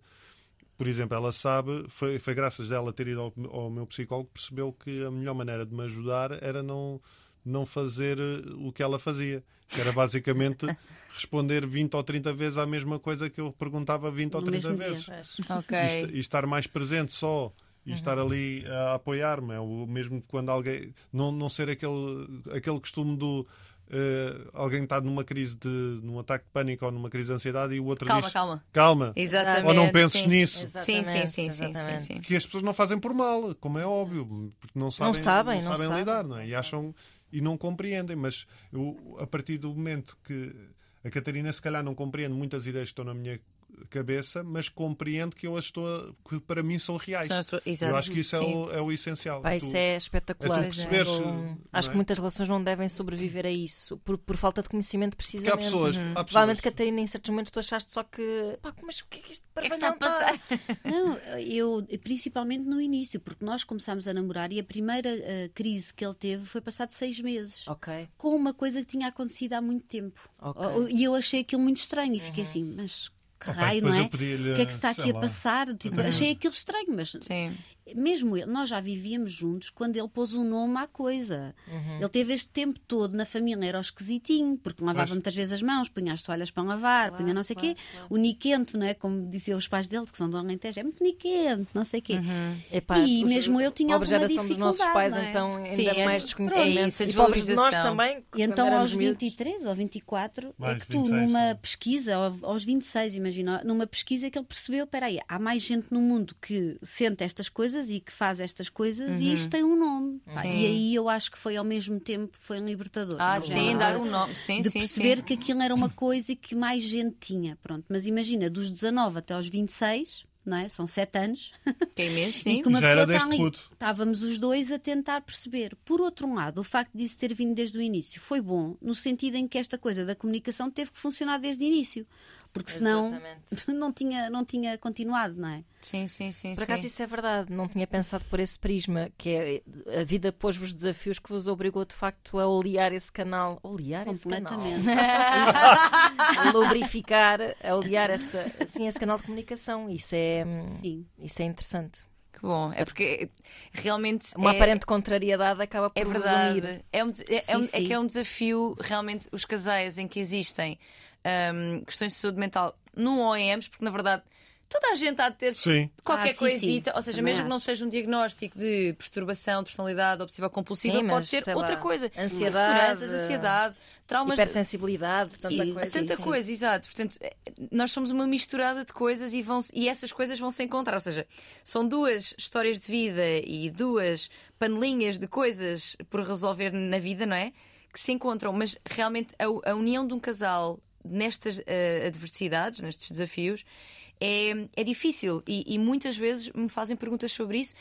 Por exemplo, ela sabe, foi, foi graças a ela ter ido ao, ao meu psicólogo, percebeu que a melhor maneira de me ajudar era não, não fazer eh, o que ela fazia, que era basicamente responder 20 ou 30 vezes à mesma coisa que eu perguntava 20 ou No 30 mesmo dia. vezes. Ok. E, e estar mais presente só e estar ali a apoiar-me. É o mesmo que quando alguém. Não, não ser aquele, aquele costume do. Eh, alguém está numa crise de. num ataque de pânico ou numa crise de ansiedade e o outro Calma, diz. calma. Calma. Exatamente. Ou não penses sim. nisso. Sim, sim, sim, sim, sim. Que as pessoas não fazem por mal, como é óbvio, porque não sabem, sabem, não sabem, lidar, não é? não e sabem. acham e não compreendem. Mas eu, a partir do momento que a Catarina se calhar não compreende muitas ideias que estão na minha cabeça, mas compreende que eu as estou a- que para mim são reais. Exato. Eu acho que isso é o, é o essencial. Pá, Tu- isso é espetacular. é perceberes, Eu- não Acho é? que muitas relações não devem sobreviver a isso, por, por falta de conhecimento, precisamente. há pessoas, há pessoas Provavelmente, Catarina, em certos momentos tu achaste só que. Pá, mas o que é que isto que é que está a passar? Não, eu, principalmente no início, porque nós começámos a namorar e a primeira eh, crise que ele teve foi passado seis meses. Ok, Com uma coisa que tinha acontecido há muito tempo. Ok. Oh, E eu achei aquilo muito estranho e fiquei assim, mas que raio, não é? O que é que se está aqui a lá. passar? Tipo, Achei aquilo estranho, mas Sim. mesmo ele, nós já vivíamos juntos quando ele pôs um nome à coisa. Ele teve este tempo todo na família, era o esquisitinho, porque lavava Pois. muitas vezes as mãos, punha as toalhas para lavar, punha não sei o quê. O niquente, não é? Como diziam os pais dele, que são do Alentejo, é muito niquente, não sei o quê. Epá, E os- mesmo eu tinha a alguma geração dos nossos dificuldade, pais, é? então, ainda Sim, é mais des- desconhecimento. é isso, a e nós também. E quando então aos miúdos. 23 ou 24 é Mais que tu 26, numa não. pesquisa, ao- aos 26, imagina, numa pesquisa que ele percebeu, espera aí, há mais gente no mundo que sente estas coisas e que faz estas coisas e isto tem um nome. Pá, Sim. E aí eu acho que foi ao mesmo tempo, foi um libertador. Ah, Do sim, dar um nome. Sim, de sim, perceber sim. que aquilo era uma coisa que mais gente tinha. Pronto, mas imagina, dos 19 até aos 26, não é? São 7 anos. Que é imenso, E sim. que uma Já era pessoa está deste ali. puto. Estávamos os dois a tentar perceber. Por outro lado, o facto disso ter vindo desde o início foi bom, no sentido em que esta coisa da comunicação teve que funcionar desde o início. Porque senão Exatamente. não tinha, não tinha continuado, não é? Sim, sim, sim. Por acaso sim. isso é verdade, não tinha pensado por esse prisma, que é a vida pôs-vos desafios que vos obrigou de facto a olear esse canal. Olear esse canal? Completamente. A lubrificar, a olear essa, assim, esse canal de comunicação. Isso é, Sim. isso é interessante. Que bom. É porque realmente. Uma é... aparente contrariedade acaba por É verdade. unir. É, um, é, é Sim, um- é que é um desafio, realmente, os casais em que existem hum, questões de saúde mental não OEMs, porque na verdade toda a gente há de ter Sim. qualquer Ah, sim, coisita, sim. ou seja, Também mesmo que não acho. seja um diagnóstico de perturbação de personalidade obsessiva compulsiva, Sim, pode mas, ser outra lá, coisa. ansiedade, ansiedade, traumas. de- Hipersensibilidade, tanta e- coisa. tanta sim. coisa, exato. Portanto, eh, nós somos uma misturada de coisas e, vão e essas coisas vão se encontrar. Ou seja, são duas histórias de vida e duas panelinhas de coisas por resolver na vida, não é? Que se encontram, mas realmente a, a união de um casal nestas eh, adversidades, nestes desafios, é, é difícil e, e muitas vezes me fazem perguntas sobre isso.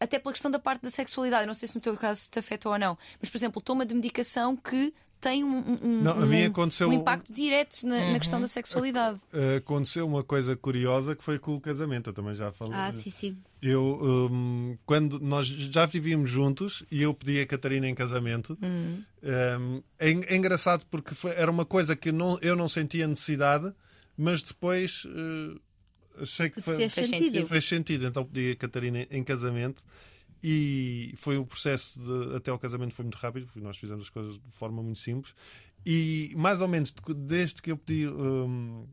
Até pela questão da parte da sexualidade, Eu não sei se no teu caso te afeta ou não, mas por exemplo, toma de medicação que tem um, um- Não, um- aconteceu- um impacto direto na, na questão da sexualidade. Uh, aconteceu uma coisa curiosa que foi com o casamento. Eu também já falei. Ah, sim, sim. Eu, hum, quando nós já vivíamos juntos e eu pedi a Catarina em casamento, Hum. hum, é, é engraçado porque foi- era uma coisa que não, eu não sentia necessidade, mas depois uh, achei que foi, Fez Fez sentido. sentido. fez sentido. Então pedi a Catarina em casamento e foi o processo de, até ao casamento foi muito rápido, porque nós fizemos as coisas de forma muito simples. E mais ou menos de- desde que eu pedi hum,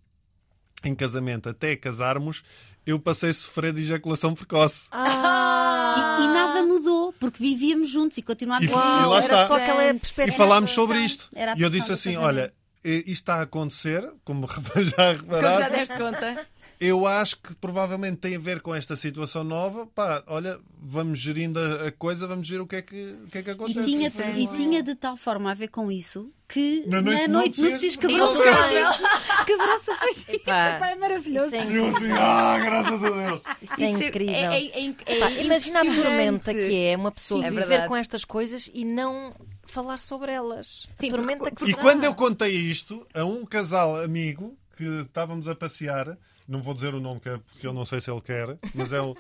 em casamento até casarmos, eu passei a sofrer de ejaculação precoce. Ah! E, e nada mudou, porque vivíamos juntos e continuávamos E- a viver e lá juntos. está. só aquela E E falámos sobre isto. era E eu disse assim: olha, isto está a acontecer, como já Como já reparaste. deste conta. Eu acho que provavelmente tem a ver com esta situação nova. Pá, olha, vamos gerindo a, a coisa, vamos ver o que é que, o que, é que E acontece. tinha, Sim. e tinha de tal forma a ver com isso que Na na noite noite, de núpcias, núpcias quebrou-se o não feitiço. Quebrou-se o feitiço. Epá, Epá, é maravilhoso. Isso é, Eu assim, ah, graças a Deus. isso é Isso incrível. É, é, é, é Pá, imagina a tormenta que é uma pessoa Sim, é viver verdade. com estas coisas e não falar sobre elas. Sim, a tormenta porque- que E será. quando eu contei isto a um casal amigo que estávamos a passear, não vou dizer o nome que é- porque eu não sei se ele quer, mas é o.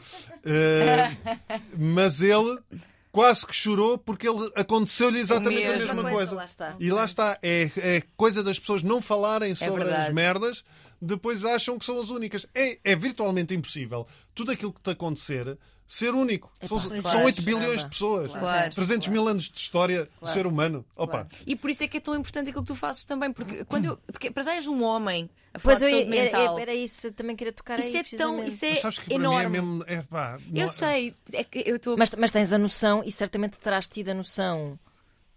eh, mas ele quase que chorou porque ele aconteceu-lhe exatamente a mesma Coisa, coisa. lá está. E lá está, é, é coisa das pessoas não falarem sobre as verdade. merdas, depois acham que são as únicas. É, é virtualmente impossível. Tudo aquilo que te acontecer, ser único. São, pois são é. 8 bilhões Caramba. de pessoas. Claro. 300 mil anos de história do ser humano. Opa. E por isso é que é tão importante aquilo que tu fazes também, porque quando eu. Porque para já és um homem a falar Pois de eu, saúde era, mental. era isso, eu também queria tocar Isso aí. é tão. Isso é Mas que para enorme. é mesmo. É, pá, Eu sei, é que eu estou. Mas, mas tens a noção, e certamente terás tido a noção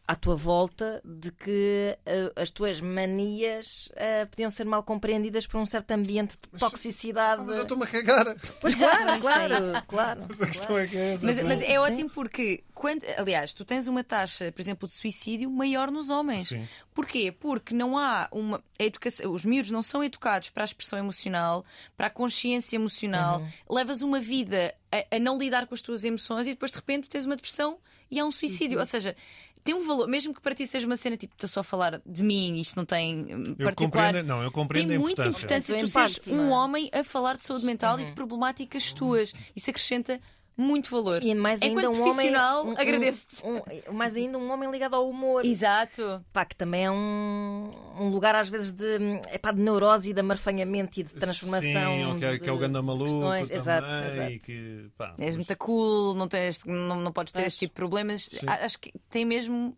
à tua volta de que eh, as tuas manias eh, podiam ser mal compreendidas por um certo ambiente de toxicidade. Mas eu estou-me a cagar. Pois claro, Pois, claro, é claro. Mas a questão é que é essa. Mas, sim. mas é ótimo porque, quando, aliás, tu tens uma taxa, por exemplo, de suicídio maior nos homens. Sim. Porquê? Porque não há uma. A educação, os miúdos não são educados para a expressão emocional, para a consciência emocional. Levas uma vida a, a não lidar com as tuas emoções e depois de repente tens uma depressão e há um suicídio. Ou seja, tem um valor, mesmo que para ti seja uma cena tipo, estou só a falar de mim, isto não tem hum, Eu particular. compreendo, não, eu Tem compreendo a muita importância. importância Tem tu seres impacto, um é? homem a falar de saúde mental e de problemáticas tuas. Isso acrescenta muito valor. E mais ainda Enquanto um homem. profissional, um- um- agradeço-te. um- mais ainda um homem ligado ao humor. Exato. Pá, que também é um, um lugar às vezes de, epá, de neurose e de amarfanhamento e de transformação. Sim, ou que é, que é o ganda maluco questões. também, Exato, exato. que, pá, És mas- muito cool, não, tens, não, não podes ter Pois. esse tipo de problemas. Sim. Acho que tem mesmo.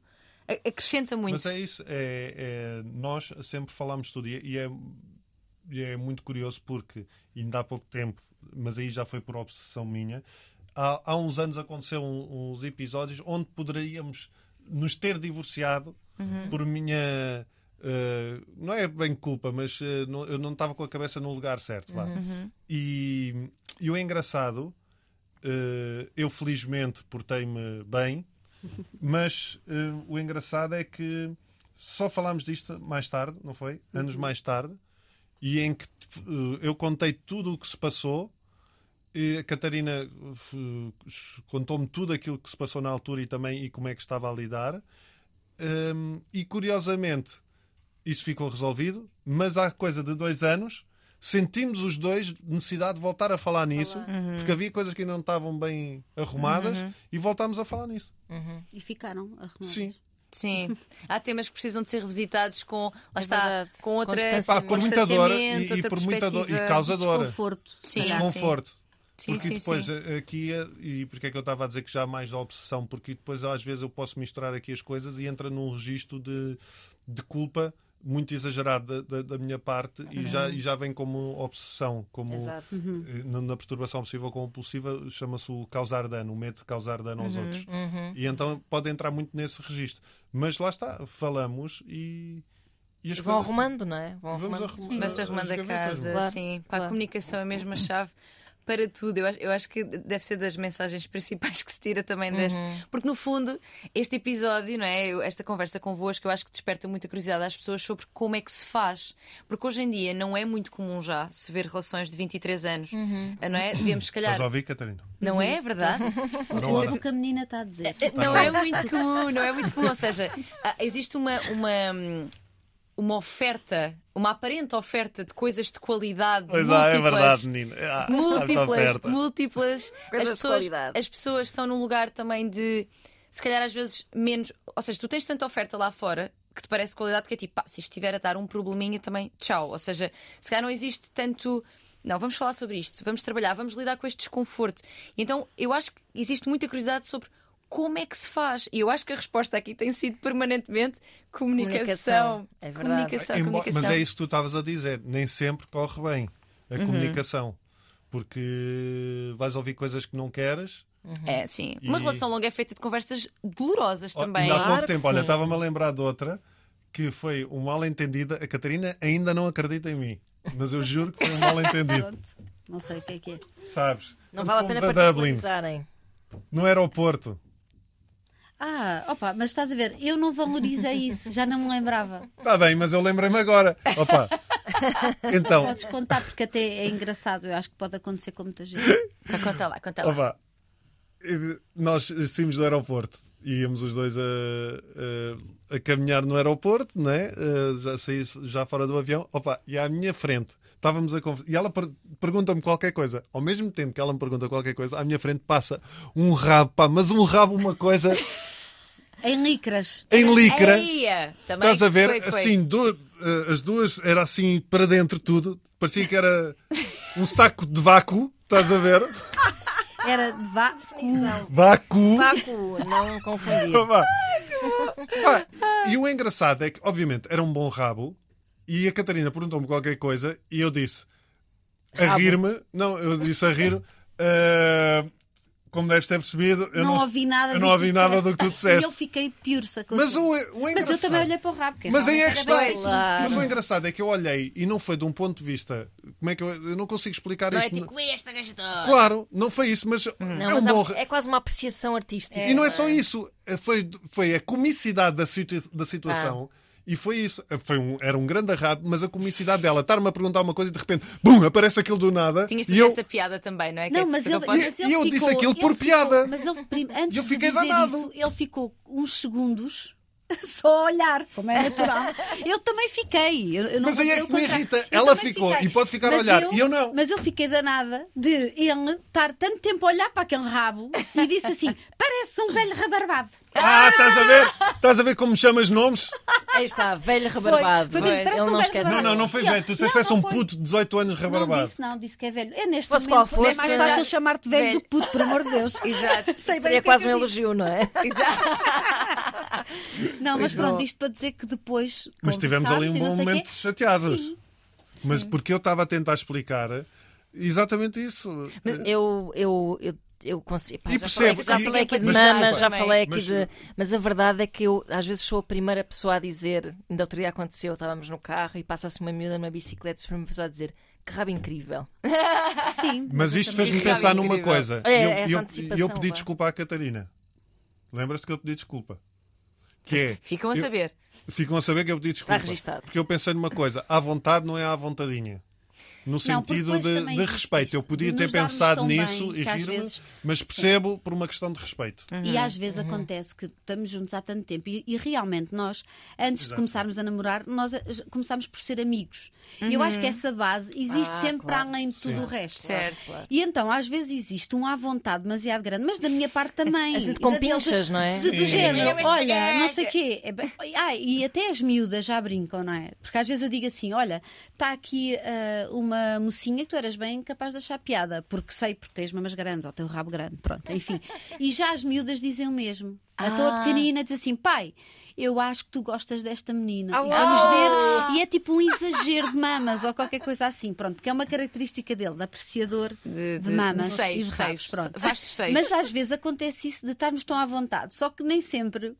Acrescenta muito. Mas é isso, é, é- nós sempre falamos tudo e e é, e é muito curioso porque ainda há pouco tempo, mas aí já foi por obsessão minha, há, há uns anos aconteceu um- uns episódios onde poderíamos nos ter divorciado por minha. eh, não é bem culpa, mas eh, não- eu não estava com a cabeça no lugar certo. vá. E, e o engraçado, eh, eu felizmente portei-me bem, mas o engraçado é que só falámos disto mais tarde, não foi? Anos mais tarde, e em que eu contei tudo o que se passou. E a Catarina contou-me tudo aquilo que se passou na altura e também e como é que estava a lidar. Hum, e curiosamente, isso ficou resolvido, mas há coisa de dois anos sentimos os dois necessidade de voltar a falar nisso, porque havia coisas que ainda não estavam bem arrumadas e voltámos a falar nisso. E ficaram arrumados. Sim. Sim. Há temas que precisam de ser revisitados com. Lá É está. verdade. Com Com outra. Pá, por muita dor e, e por muita dor e causa dor. Desconforto. Sim, Desconforto. Sim, Porque sim, depois sim. eh, aqui, eh, e porque é que eu estava a dizer que já há mais da obsessão? Porque depois às vezes eu posso misturar aqui as coisas e entra num registro de, de culpa muito exagerado da, da- da minha parte e, já, e já vem como obsessão, como Exato. eh, na, na perturbação obsessiva compulsiva chama-se o causar dano, o medo de causar dano aos outros. Uhum. E então pode entrar muito nesse registro. Mas lá está, falamos e, e as Vão coisas- arrumando, não é? Vão Vamos arrumando. arrumando. Vai-se arrumando a gavetas, casa, Claro, sim. Para claro. a comunicação é mesmo a chave para tudo. Eu acho, eu acho que deve ser das mensagens principais que se tira também deste. Uhum. Porque no fundo, este episódio, não é? Esta conversa convosco, eu acho que desperta muita curiosidade às pessoas sobre como é que se faz. Porque hoje em dia não é muito comum já se ver relações de 23 anos, Uhum. não é? Devemos, se Estás calhar. a ouvir, Catarina? Não é verdade? Não hora. O que a menina está a dizer. Não é muito comum, não é muito comum. Ou seja, existe uma, uma, uma oferta, uma aparente oferta de coisas de qualidade. Pois é, é múltiplas, verdade, menina. Ah, Múltiplas, oferta. múltiplas. Coisas As pessoas, as pessoas estão num lugar também de, se calhar às vezes menos. Ou seja, tu tens tanta oferta lá fora que te parece qualidade que é tipo, pá, se isto estiver a dar um probleminha também, tchau. Ou seja, se calhar não existe tanto. Não, vamos falar sobre isto, vamos trabalhar, vamos lidar com este desconforto. E então eu acho que existe muita curiosidade sobre como é que se faz. E eu acho que a resposta aqui tem sido permanentemente comunicação. Comunicação, é verdade. comunicação, Embora- comunicação. mas é isso que tu estavas a dizer. Nem sempre corre bem a Uhum. comunicação. Porque vais ouvir coisas que não queres. É, sim. Uma E- relação longa é feita de conversas dolorosas Oh, também. Há pouco Claro que tempo, olha, estava-me a lembrar de outra que foi um mal-entendida. A Catarina ainda não acredita em mim. Mas eu juro que foi um mal-entendido. Não sei o que é que é. Sabes? Não vale a pena a Dublin, no aeroporto. Ah, opa, mas estás a ver, eu não valorizei isso, já não me lembrava. Está bem, mas eu lembrei-me agora. Opa. Então, Podes contar, porque até é engraçado, eu acho que pode acontecer com muita gente. Então, conta lá, conta lá. Opa, nós saímos do aeroporto e íamos os dois a, a, a caminhar no aeroporto, né? Já saí já fora do avião. Opa, e à minha frente estávamos a conversar. E ela per- pergunta-me qualquer coisa. Ao mesmo tempo que ela me pergunta qualquer coisa, à minha frente passa um rabo, pá, mas um rabo, uma coisa Em licras. em licra. Eia, também Estás a ver? foi, foi. Assim, du- eh, as duas era assim para dentro tudo. Parecia que era um saco de vácuo. Estás a ver? Era de vácuo. Vácuo. Vácuo, não confundir. Vá. E o engraçado é que, obviamente, era um bom rabo e a Catarina perguntou-me qualquer coisa e eu disse a rir-me. Não, eu disse a rir. "Ah, como deves ter percebido, eu não, não, ouvi nada eu do não que ouvi tu nada disseste. do que tu E disseste. eu fiquei piursa com Mas o, o Mas eu também olhei para o rabo. Mas aí é que está. Mas o engraçado é que eu olhei e não foi de um ponto de vista. Como é que eu, eu não consigo explicar Não é isto? tipo esta gaja. Claro, não foi isso, mas Não, é um mas bom. é quase uma apreciação artística. E não é só isso. Foi, foi a comicidade da, situa- da situação. Ah. E foi isso. Foi um, era um grande arrado, mas a comicidade dela estar-me a perguntar uma coisa e de repente, bum, aparece aquilo do nada. Tinhas e de eu, essa piada também, não é? Não, é mas ele, mas ele E eu ficou, disse aquilo ele por ficou- piada. Mas ele, prim- antes Eu fiquei de dizer danado. isso, ele ficou uns segundos só a olhar, como é natural. eu também fiquei. Eu, eu não Mas aí é que me irrita. Eu Ela ficou fiquei. e pode ficar a Mas olhar. E eu não. Mas eu fiquei danada de ele estar tanto tempo a olhar para aquele rabo e disse assim: parece um velho rabarbado. Ah, estás a ver? Estás a ver como me chamas nomes? Aí está, velho rebarbado. foi disse, parece Ele um não velho esquece. Não, rebarbado. não, não foi velho. Tu disseste não, que parece um foi. puto de 18 anos Não rebarbado. disse, não, disse que é velho. É neste Fosse momento, qual é fosse, mais fácil chamar-te velho Velho. do que puto, por amor de Deus. Exato. Sei bem Seria o que é quase que um eu elogio, não é? Não, mas pronto, isto para dizer que depois. Mas tivemos ali um conversámos e bom sei momento quê. chateados. Sim. Mas porque eu estava a tentar explicar exatamente isso. Eu, eu, eu, eu consigo. pá, E já falei, percebo, já e- falei aqui de desculpa. já Também. falei aqui Mas- de. Mas a verdade é que eu, às vezes, sou a primeira pessoa a dizer. Ainda outro dia aconteceu, estávamos no carro e passa-se uma miúda numa bicicleta e a primeira pessoa a dizer que rabo incrível. Sim. Mas isto fez-me Incrível. pensar numa coisa. É, eu, eu- eu pedi vá. desculpa à Catarina. Lembras-te que eu pedi desculpa? Que é, Ficam a Eu- saber. ficam a saber que eu pedi Está desculpa. registado. Porque eu pensei numa coisa, à vontade não é à vontadinha. No sentido depois de, de respeito. Eu podia de ter pensado bem nisso e vezes- mas percebo por uma questão de respeito. E às vezes acontece que estamos juntos há tanto tempo e, e realmente nós, antes de Exato. começarmos a namorar, nós eh, começámos por ser amigos. E eu acho que essa base existe Ah, sempre claro. para além de tudo Sim. o resto. Certo. E então, às vezes existe um à vontade demasiado grande, mas da minha parte também. Assim, com da pinchas, não é? De, do Sim. género, Sim. olha, não sei o quê. É bem- Ah, e até as miúdas já brincam, não é? Porque às vezes eu digo assim: olha, está aqui ah, uma mocinha que tu eras bem capaz de achar piada, porque sei, porque tens mamas grandes ou teu rabo grande, pronto, enfim. E já as miúdas dizem o mesmo. A tua Ah. pequenina diz assim: pai. Eu acho que tu gostas desta menina. E vamos ver. E é tipo um exagero de mamas ou qualquer coisa assim. Pronto, porque é uma característica dele, de apreciador de, mamas e Seios, de rabos. Pronto. Seios. Mas às vezes acontece isso de estarmos tão à vontade, só que nem sempre.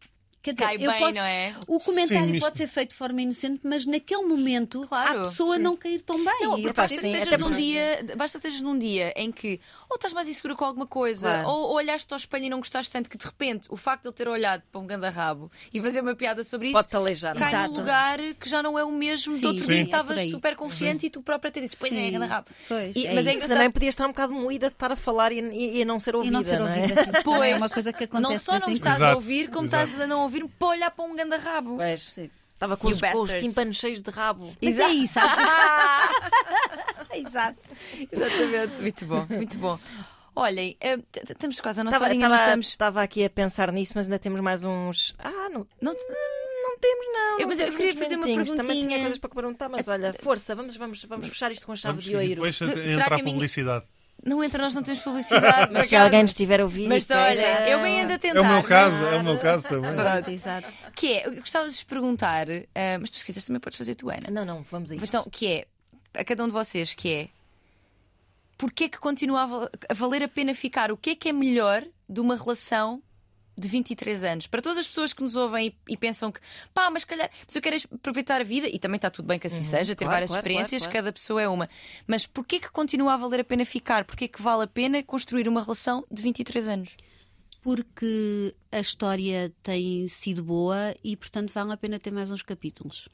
Quer dizer, Cai eu bem, posso... não é? O comentário Sim, pode ser feito de forma inocente, mas naquele momento Claro, a pessoa não cair tão bem. Não, E basta sim, estejas num dia, basta que estejas num dia em que ou estás mais insegura com alguma coisa, Claro. ou, ou olhaste ao espelho e não gostaste tanto que de repente o facto de ele ter olhado para um gandarrabo e fazer uma piada sobre isso não é? cai Exato. num lugar que já não é o mesmo Sim, do outro sim, dia é que estavas aí. super confiante e tu própria te disse, pois é, gandarrabo. Pois, E- é mas é engraçado. Também podias estar um bocado moída de estar a falar e, e- e não ser E ouvida. não ser não é? ouvida assim. Pois. É uma coisa que acontece Não só não vez em estás Exato. a ouvir, como Exato. estás a não ouvir para olhar para um gandarrabo. Pois. Sim. Estava com You os, com os tímpanos cheios de rabo. Mas Exato. é isso, Exato. Exatamente. Muito bom, muito bom. Olhem, eh, estamos quase a nossa linha, nós estava, estamos. estava aqui a pensar nisso, mas ainda temos mais uns. Ah, não, Não, não temos, não. Eu- mas eu queria fazer uma minutinhos. Também perguntinha. tinha coisas para perguntar, mas olha, força, vamos, vamos, vamos fechar isto com a chave Vamos, de ouro. depois Será entra a publicidade. Não entra, nós não temos publicidade. Mas se acaso. alguém nos estiver a ouvir. Mas e olha, eu venho ainda tentar. É o meu mas- caso, é o meu caso também. Pois, exato. Que é, eu gostava de vos perguntar, ah, mas pesquisas também podes fazer tu, Ana. Não, não, vamos a isto. Então, que é, a cada um de vocês, que é, porquê é que continua a valer a pena ficar? O que é que é melhor de uma relação de 23 anos? Para todas as pessoas que nos ouvem e, e pensam que, pá, mas calhar, mas eu quero aproveitar a vida, e também está tudo bem que assim seja, ter claro, várias claro, experiências, claro, claro. cada pessoa é uma. Mas porquê é que continua a valer a pena ficar? Porquê é que vale a pena construir uma relação de 23 anos? Porque a história tem sido boa e, portanto, vale a pena ter mais uns capítulos.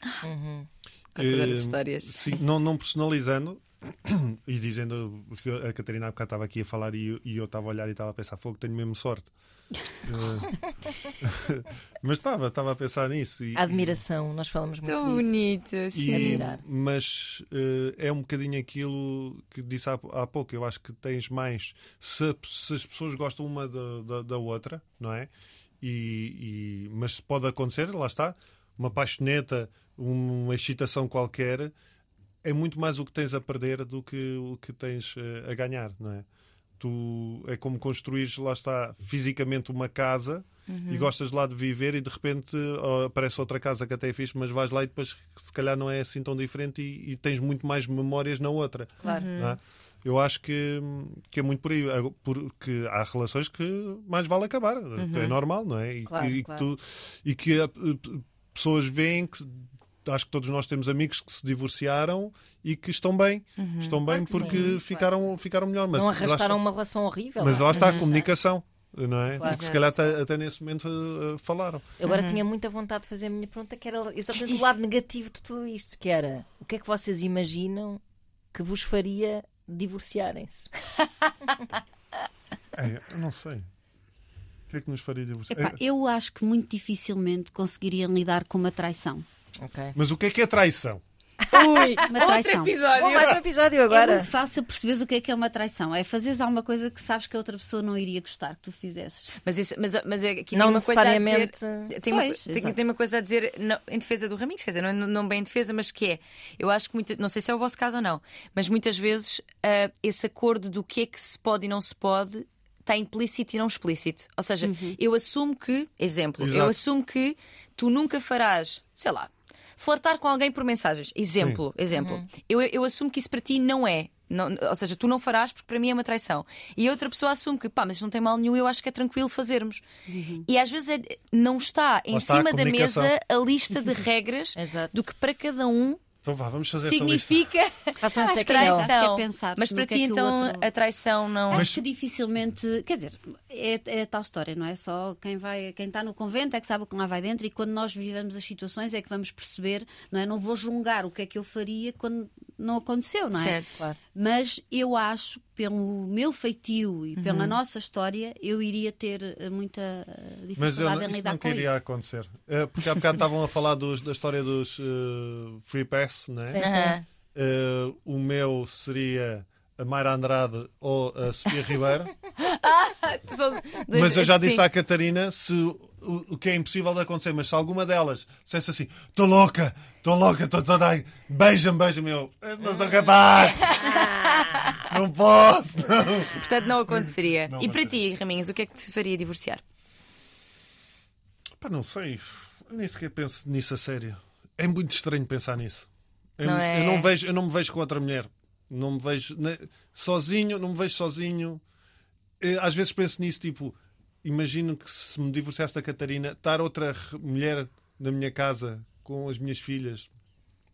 Contadora de Eh, histórias. Sim, não, não personalizando e dizendo, porque a Catarina há bocado estava aqui a falar e, eu- e eu estava a olhar e estava a pensar, fogo, tenho mesmo sorte. Eh, Mas estava, estava a pensar nisso. E, admiração, nós falamos muito Tão disso. bonito, e- sim. admirar. mas eh, é um bocadinho aquilo que disse há, há pouco. Eu acho que tens mais. Se, se as pessoas gostam uma da, da, da outra, não é? E, e- mas pode acontecer, lá está, uma paixoneta, uma excitação qualquer, é muito mais o que tens a perder do que o que tens eh, a ganhar, não é? tu é como construís, lá está, fisicamente uma casa e gostas lá de viver e de repente aparece outra casa que até é fixe, mas vais lá e depois se calhar não é assim tão diferente e, e tens muito mais memórias na outra. Claro. não é? Eu acho que, que é muito por aí, Agora, porque há relações que mais vale acabar, que é normal, não é? E Claro, que, e que claro. tu- e que a- pessoas veem que acho que todos nós temos amigos que se divorciaram e que estão bem, estão bem Claro que porque sim, claro ficaram, ficaram melhor. Mas não lá está- arrastaram uma relação horrível. mas é? lá está a comunicação. Não é? Claro. que se calhar até, até nesse momento uh, falaram. Eu agora tinha muita vontade de fazer a minha pergunta, que era exatamente o lado negativo de tudo isto, que era o que é que vocês imaginam que vos faria divorciarem-se? É, eu não sei. O que é que nos faria divorciar? Epá, É, eu acho que muito dificilmente conseguiriam lidar com uma traição. Ok. Mas o que é que é traição? Ui, Uma outro traição. episódio. Bom, mais um episódio É agora. muito fácil perceberes o que é que é uma traição. É fazeres alguma coisa que sabes que a outra pessoa não iria gostar que tu fizesses. Mas, isso, mas, mas é, aqui não tem uma coisa a dizer. necessariamente. Tem uma, Pois, tem, exato. tem uma coisa a dizer não, em defesa do Raminhos, quer dizer, não, não bem em defesa, mas que é. Eu acho que muita, não sei se é o vosso caso ou não, mas muitas vezes ah, esse acordo do que é que se pode e não se pode está implícito e não explícito. Ou seja, eu assumo que, exemplo, eu Exato. assumo que tu nunca farás, sei lá, flertar com alguém por mensagens. Exemplo, exemplo. Eu, eu assumo que isso para ti não é. Não- ou seja, tu não farás porque para mim é uma traição. E a outra pessoa assume que, pá, mas não tem mal nenhum, eu acho que é tranquilo fazermos. E às vezes é- não está em está cima da mesa a lista de regras do que para cada um Então vá, vamos fazer essa lista. significa Façam essa questão. é traição. é pensar Mas no para que é ti, que o então, outro- a traição não. Acho que dificilmente, quer dizer, é, é tal história, não é? Só quem vai, quem está no convento é que sabe o que lá vai dentro e quando nós vivemos as situações é que vamos perceber, não é? Não vou julgar o que é que eu faria quando não aconteceu, não é? Certo. Claro. Mas eu acho, pelo meu feitio e pela nossa história, eu iria ter eh, muita eh, Mas eu, dificuldade não- em isso lidar com iria isso. acontecer. Eh, porque há bocado estavam a falar dos- da história dos eh, Free Pass, não é? Sim. Aham. Eh, o meu seria a Mayra Andrade ou a Sofia Ribeiro. Mas eu já disse Sim. à Catarina se o, o que é impossível de acontecer, mas se alguma delas dissesse assim: estou louca, estou louca, estou toda aí, beija-me, beija-me, eu "Eu não sou capaz, não posso, não. Portanto, não aconteceria. Não e para ti, Raminhos, o que é que te faria divorciar? Pá, não sei, nem sequer penso nisso a sério. É muito estranho pensar nisso. Eu Não eu, é? não vejo, eu não me vejo com outra mulher. Não me vejo ne- sozinho, não me vejo sozinho. Eh, Às vezes penso nisso, tipo, imagino que se me divorciasse da Catarina, estar outra mulher na minha casa com as minhas filhas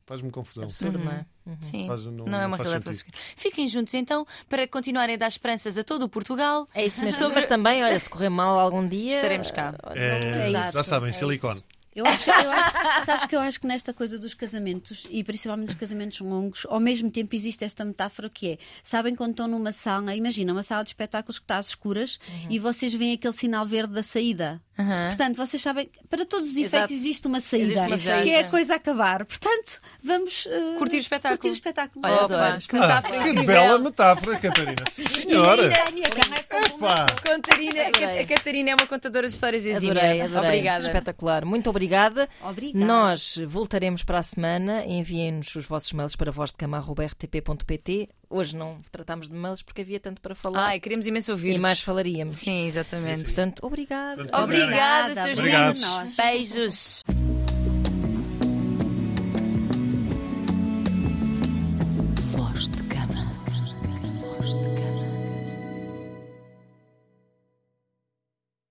faz-me confusão. Absurdo, não é? Sim. Faz- não- não, não é uma realidade. Fiquem juntos então para continuarem a dar esperanças a todo o Portugal. É isso mesmo. Sobre- Mas também, olha, se correr mal algum dia. Estaremos cá. olha, É, é já isso, sabem, é silicone. isso. Eu acho, eu acho- sabes que eu acho que nesta coisa dos casamentos, e principalmente dos casamentos longos, ao mesmo tempo existe esta metáfora que é: sabem quando estão numa sala, imagina uma sala de espetáculos que está às escuras e vocês veem aquele sinal verde da saída. Portanto, vocês sabem, que para todos os Exato. efeitos existe uma saída, Existe uma que é saída. a coisa a acabar. Portanto, vamos eh, Curtir o espetáculo. Curtir o espetáculo. Olha, Opa. Que Ah, metáfora que incrível. bela metáfora, Catarina. Sim, senhora. Catarina, a Catarina é uma contadora de histórias exímia. Obrigada. Espetacular. Muito obrigada. Obrigada. Nós voltaremos para a semana. Enviem-nos os vossos mails para vozdecama.rtp.pt. Hoje não tratámos de mails porque havia tanto para falar Ai, queremos imenso ouvir. e mais falaríamos. Sim, exatamente. Portanto, obrigada. Portanto, Obrigada, Obrigada, seus obrigada. lindos. Beijos.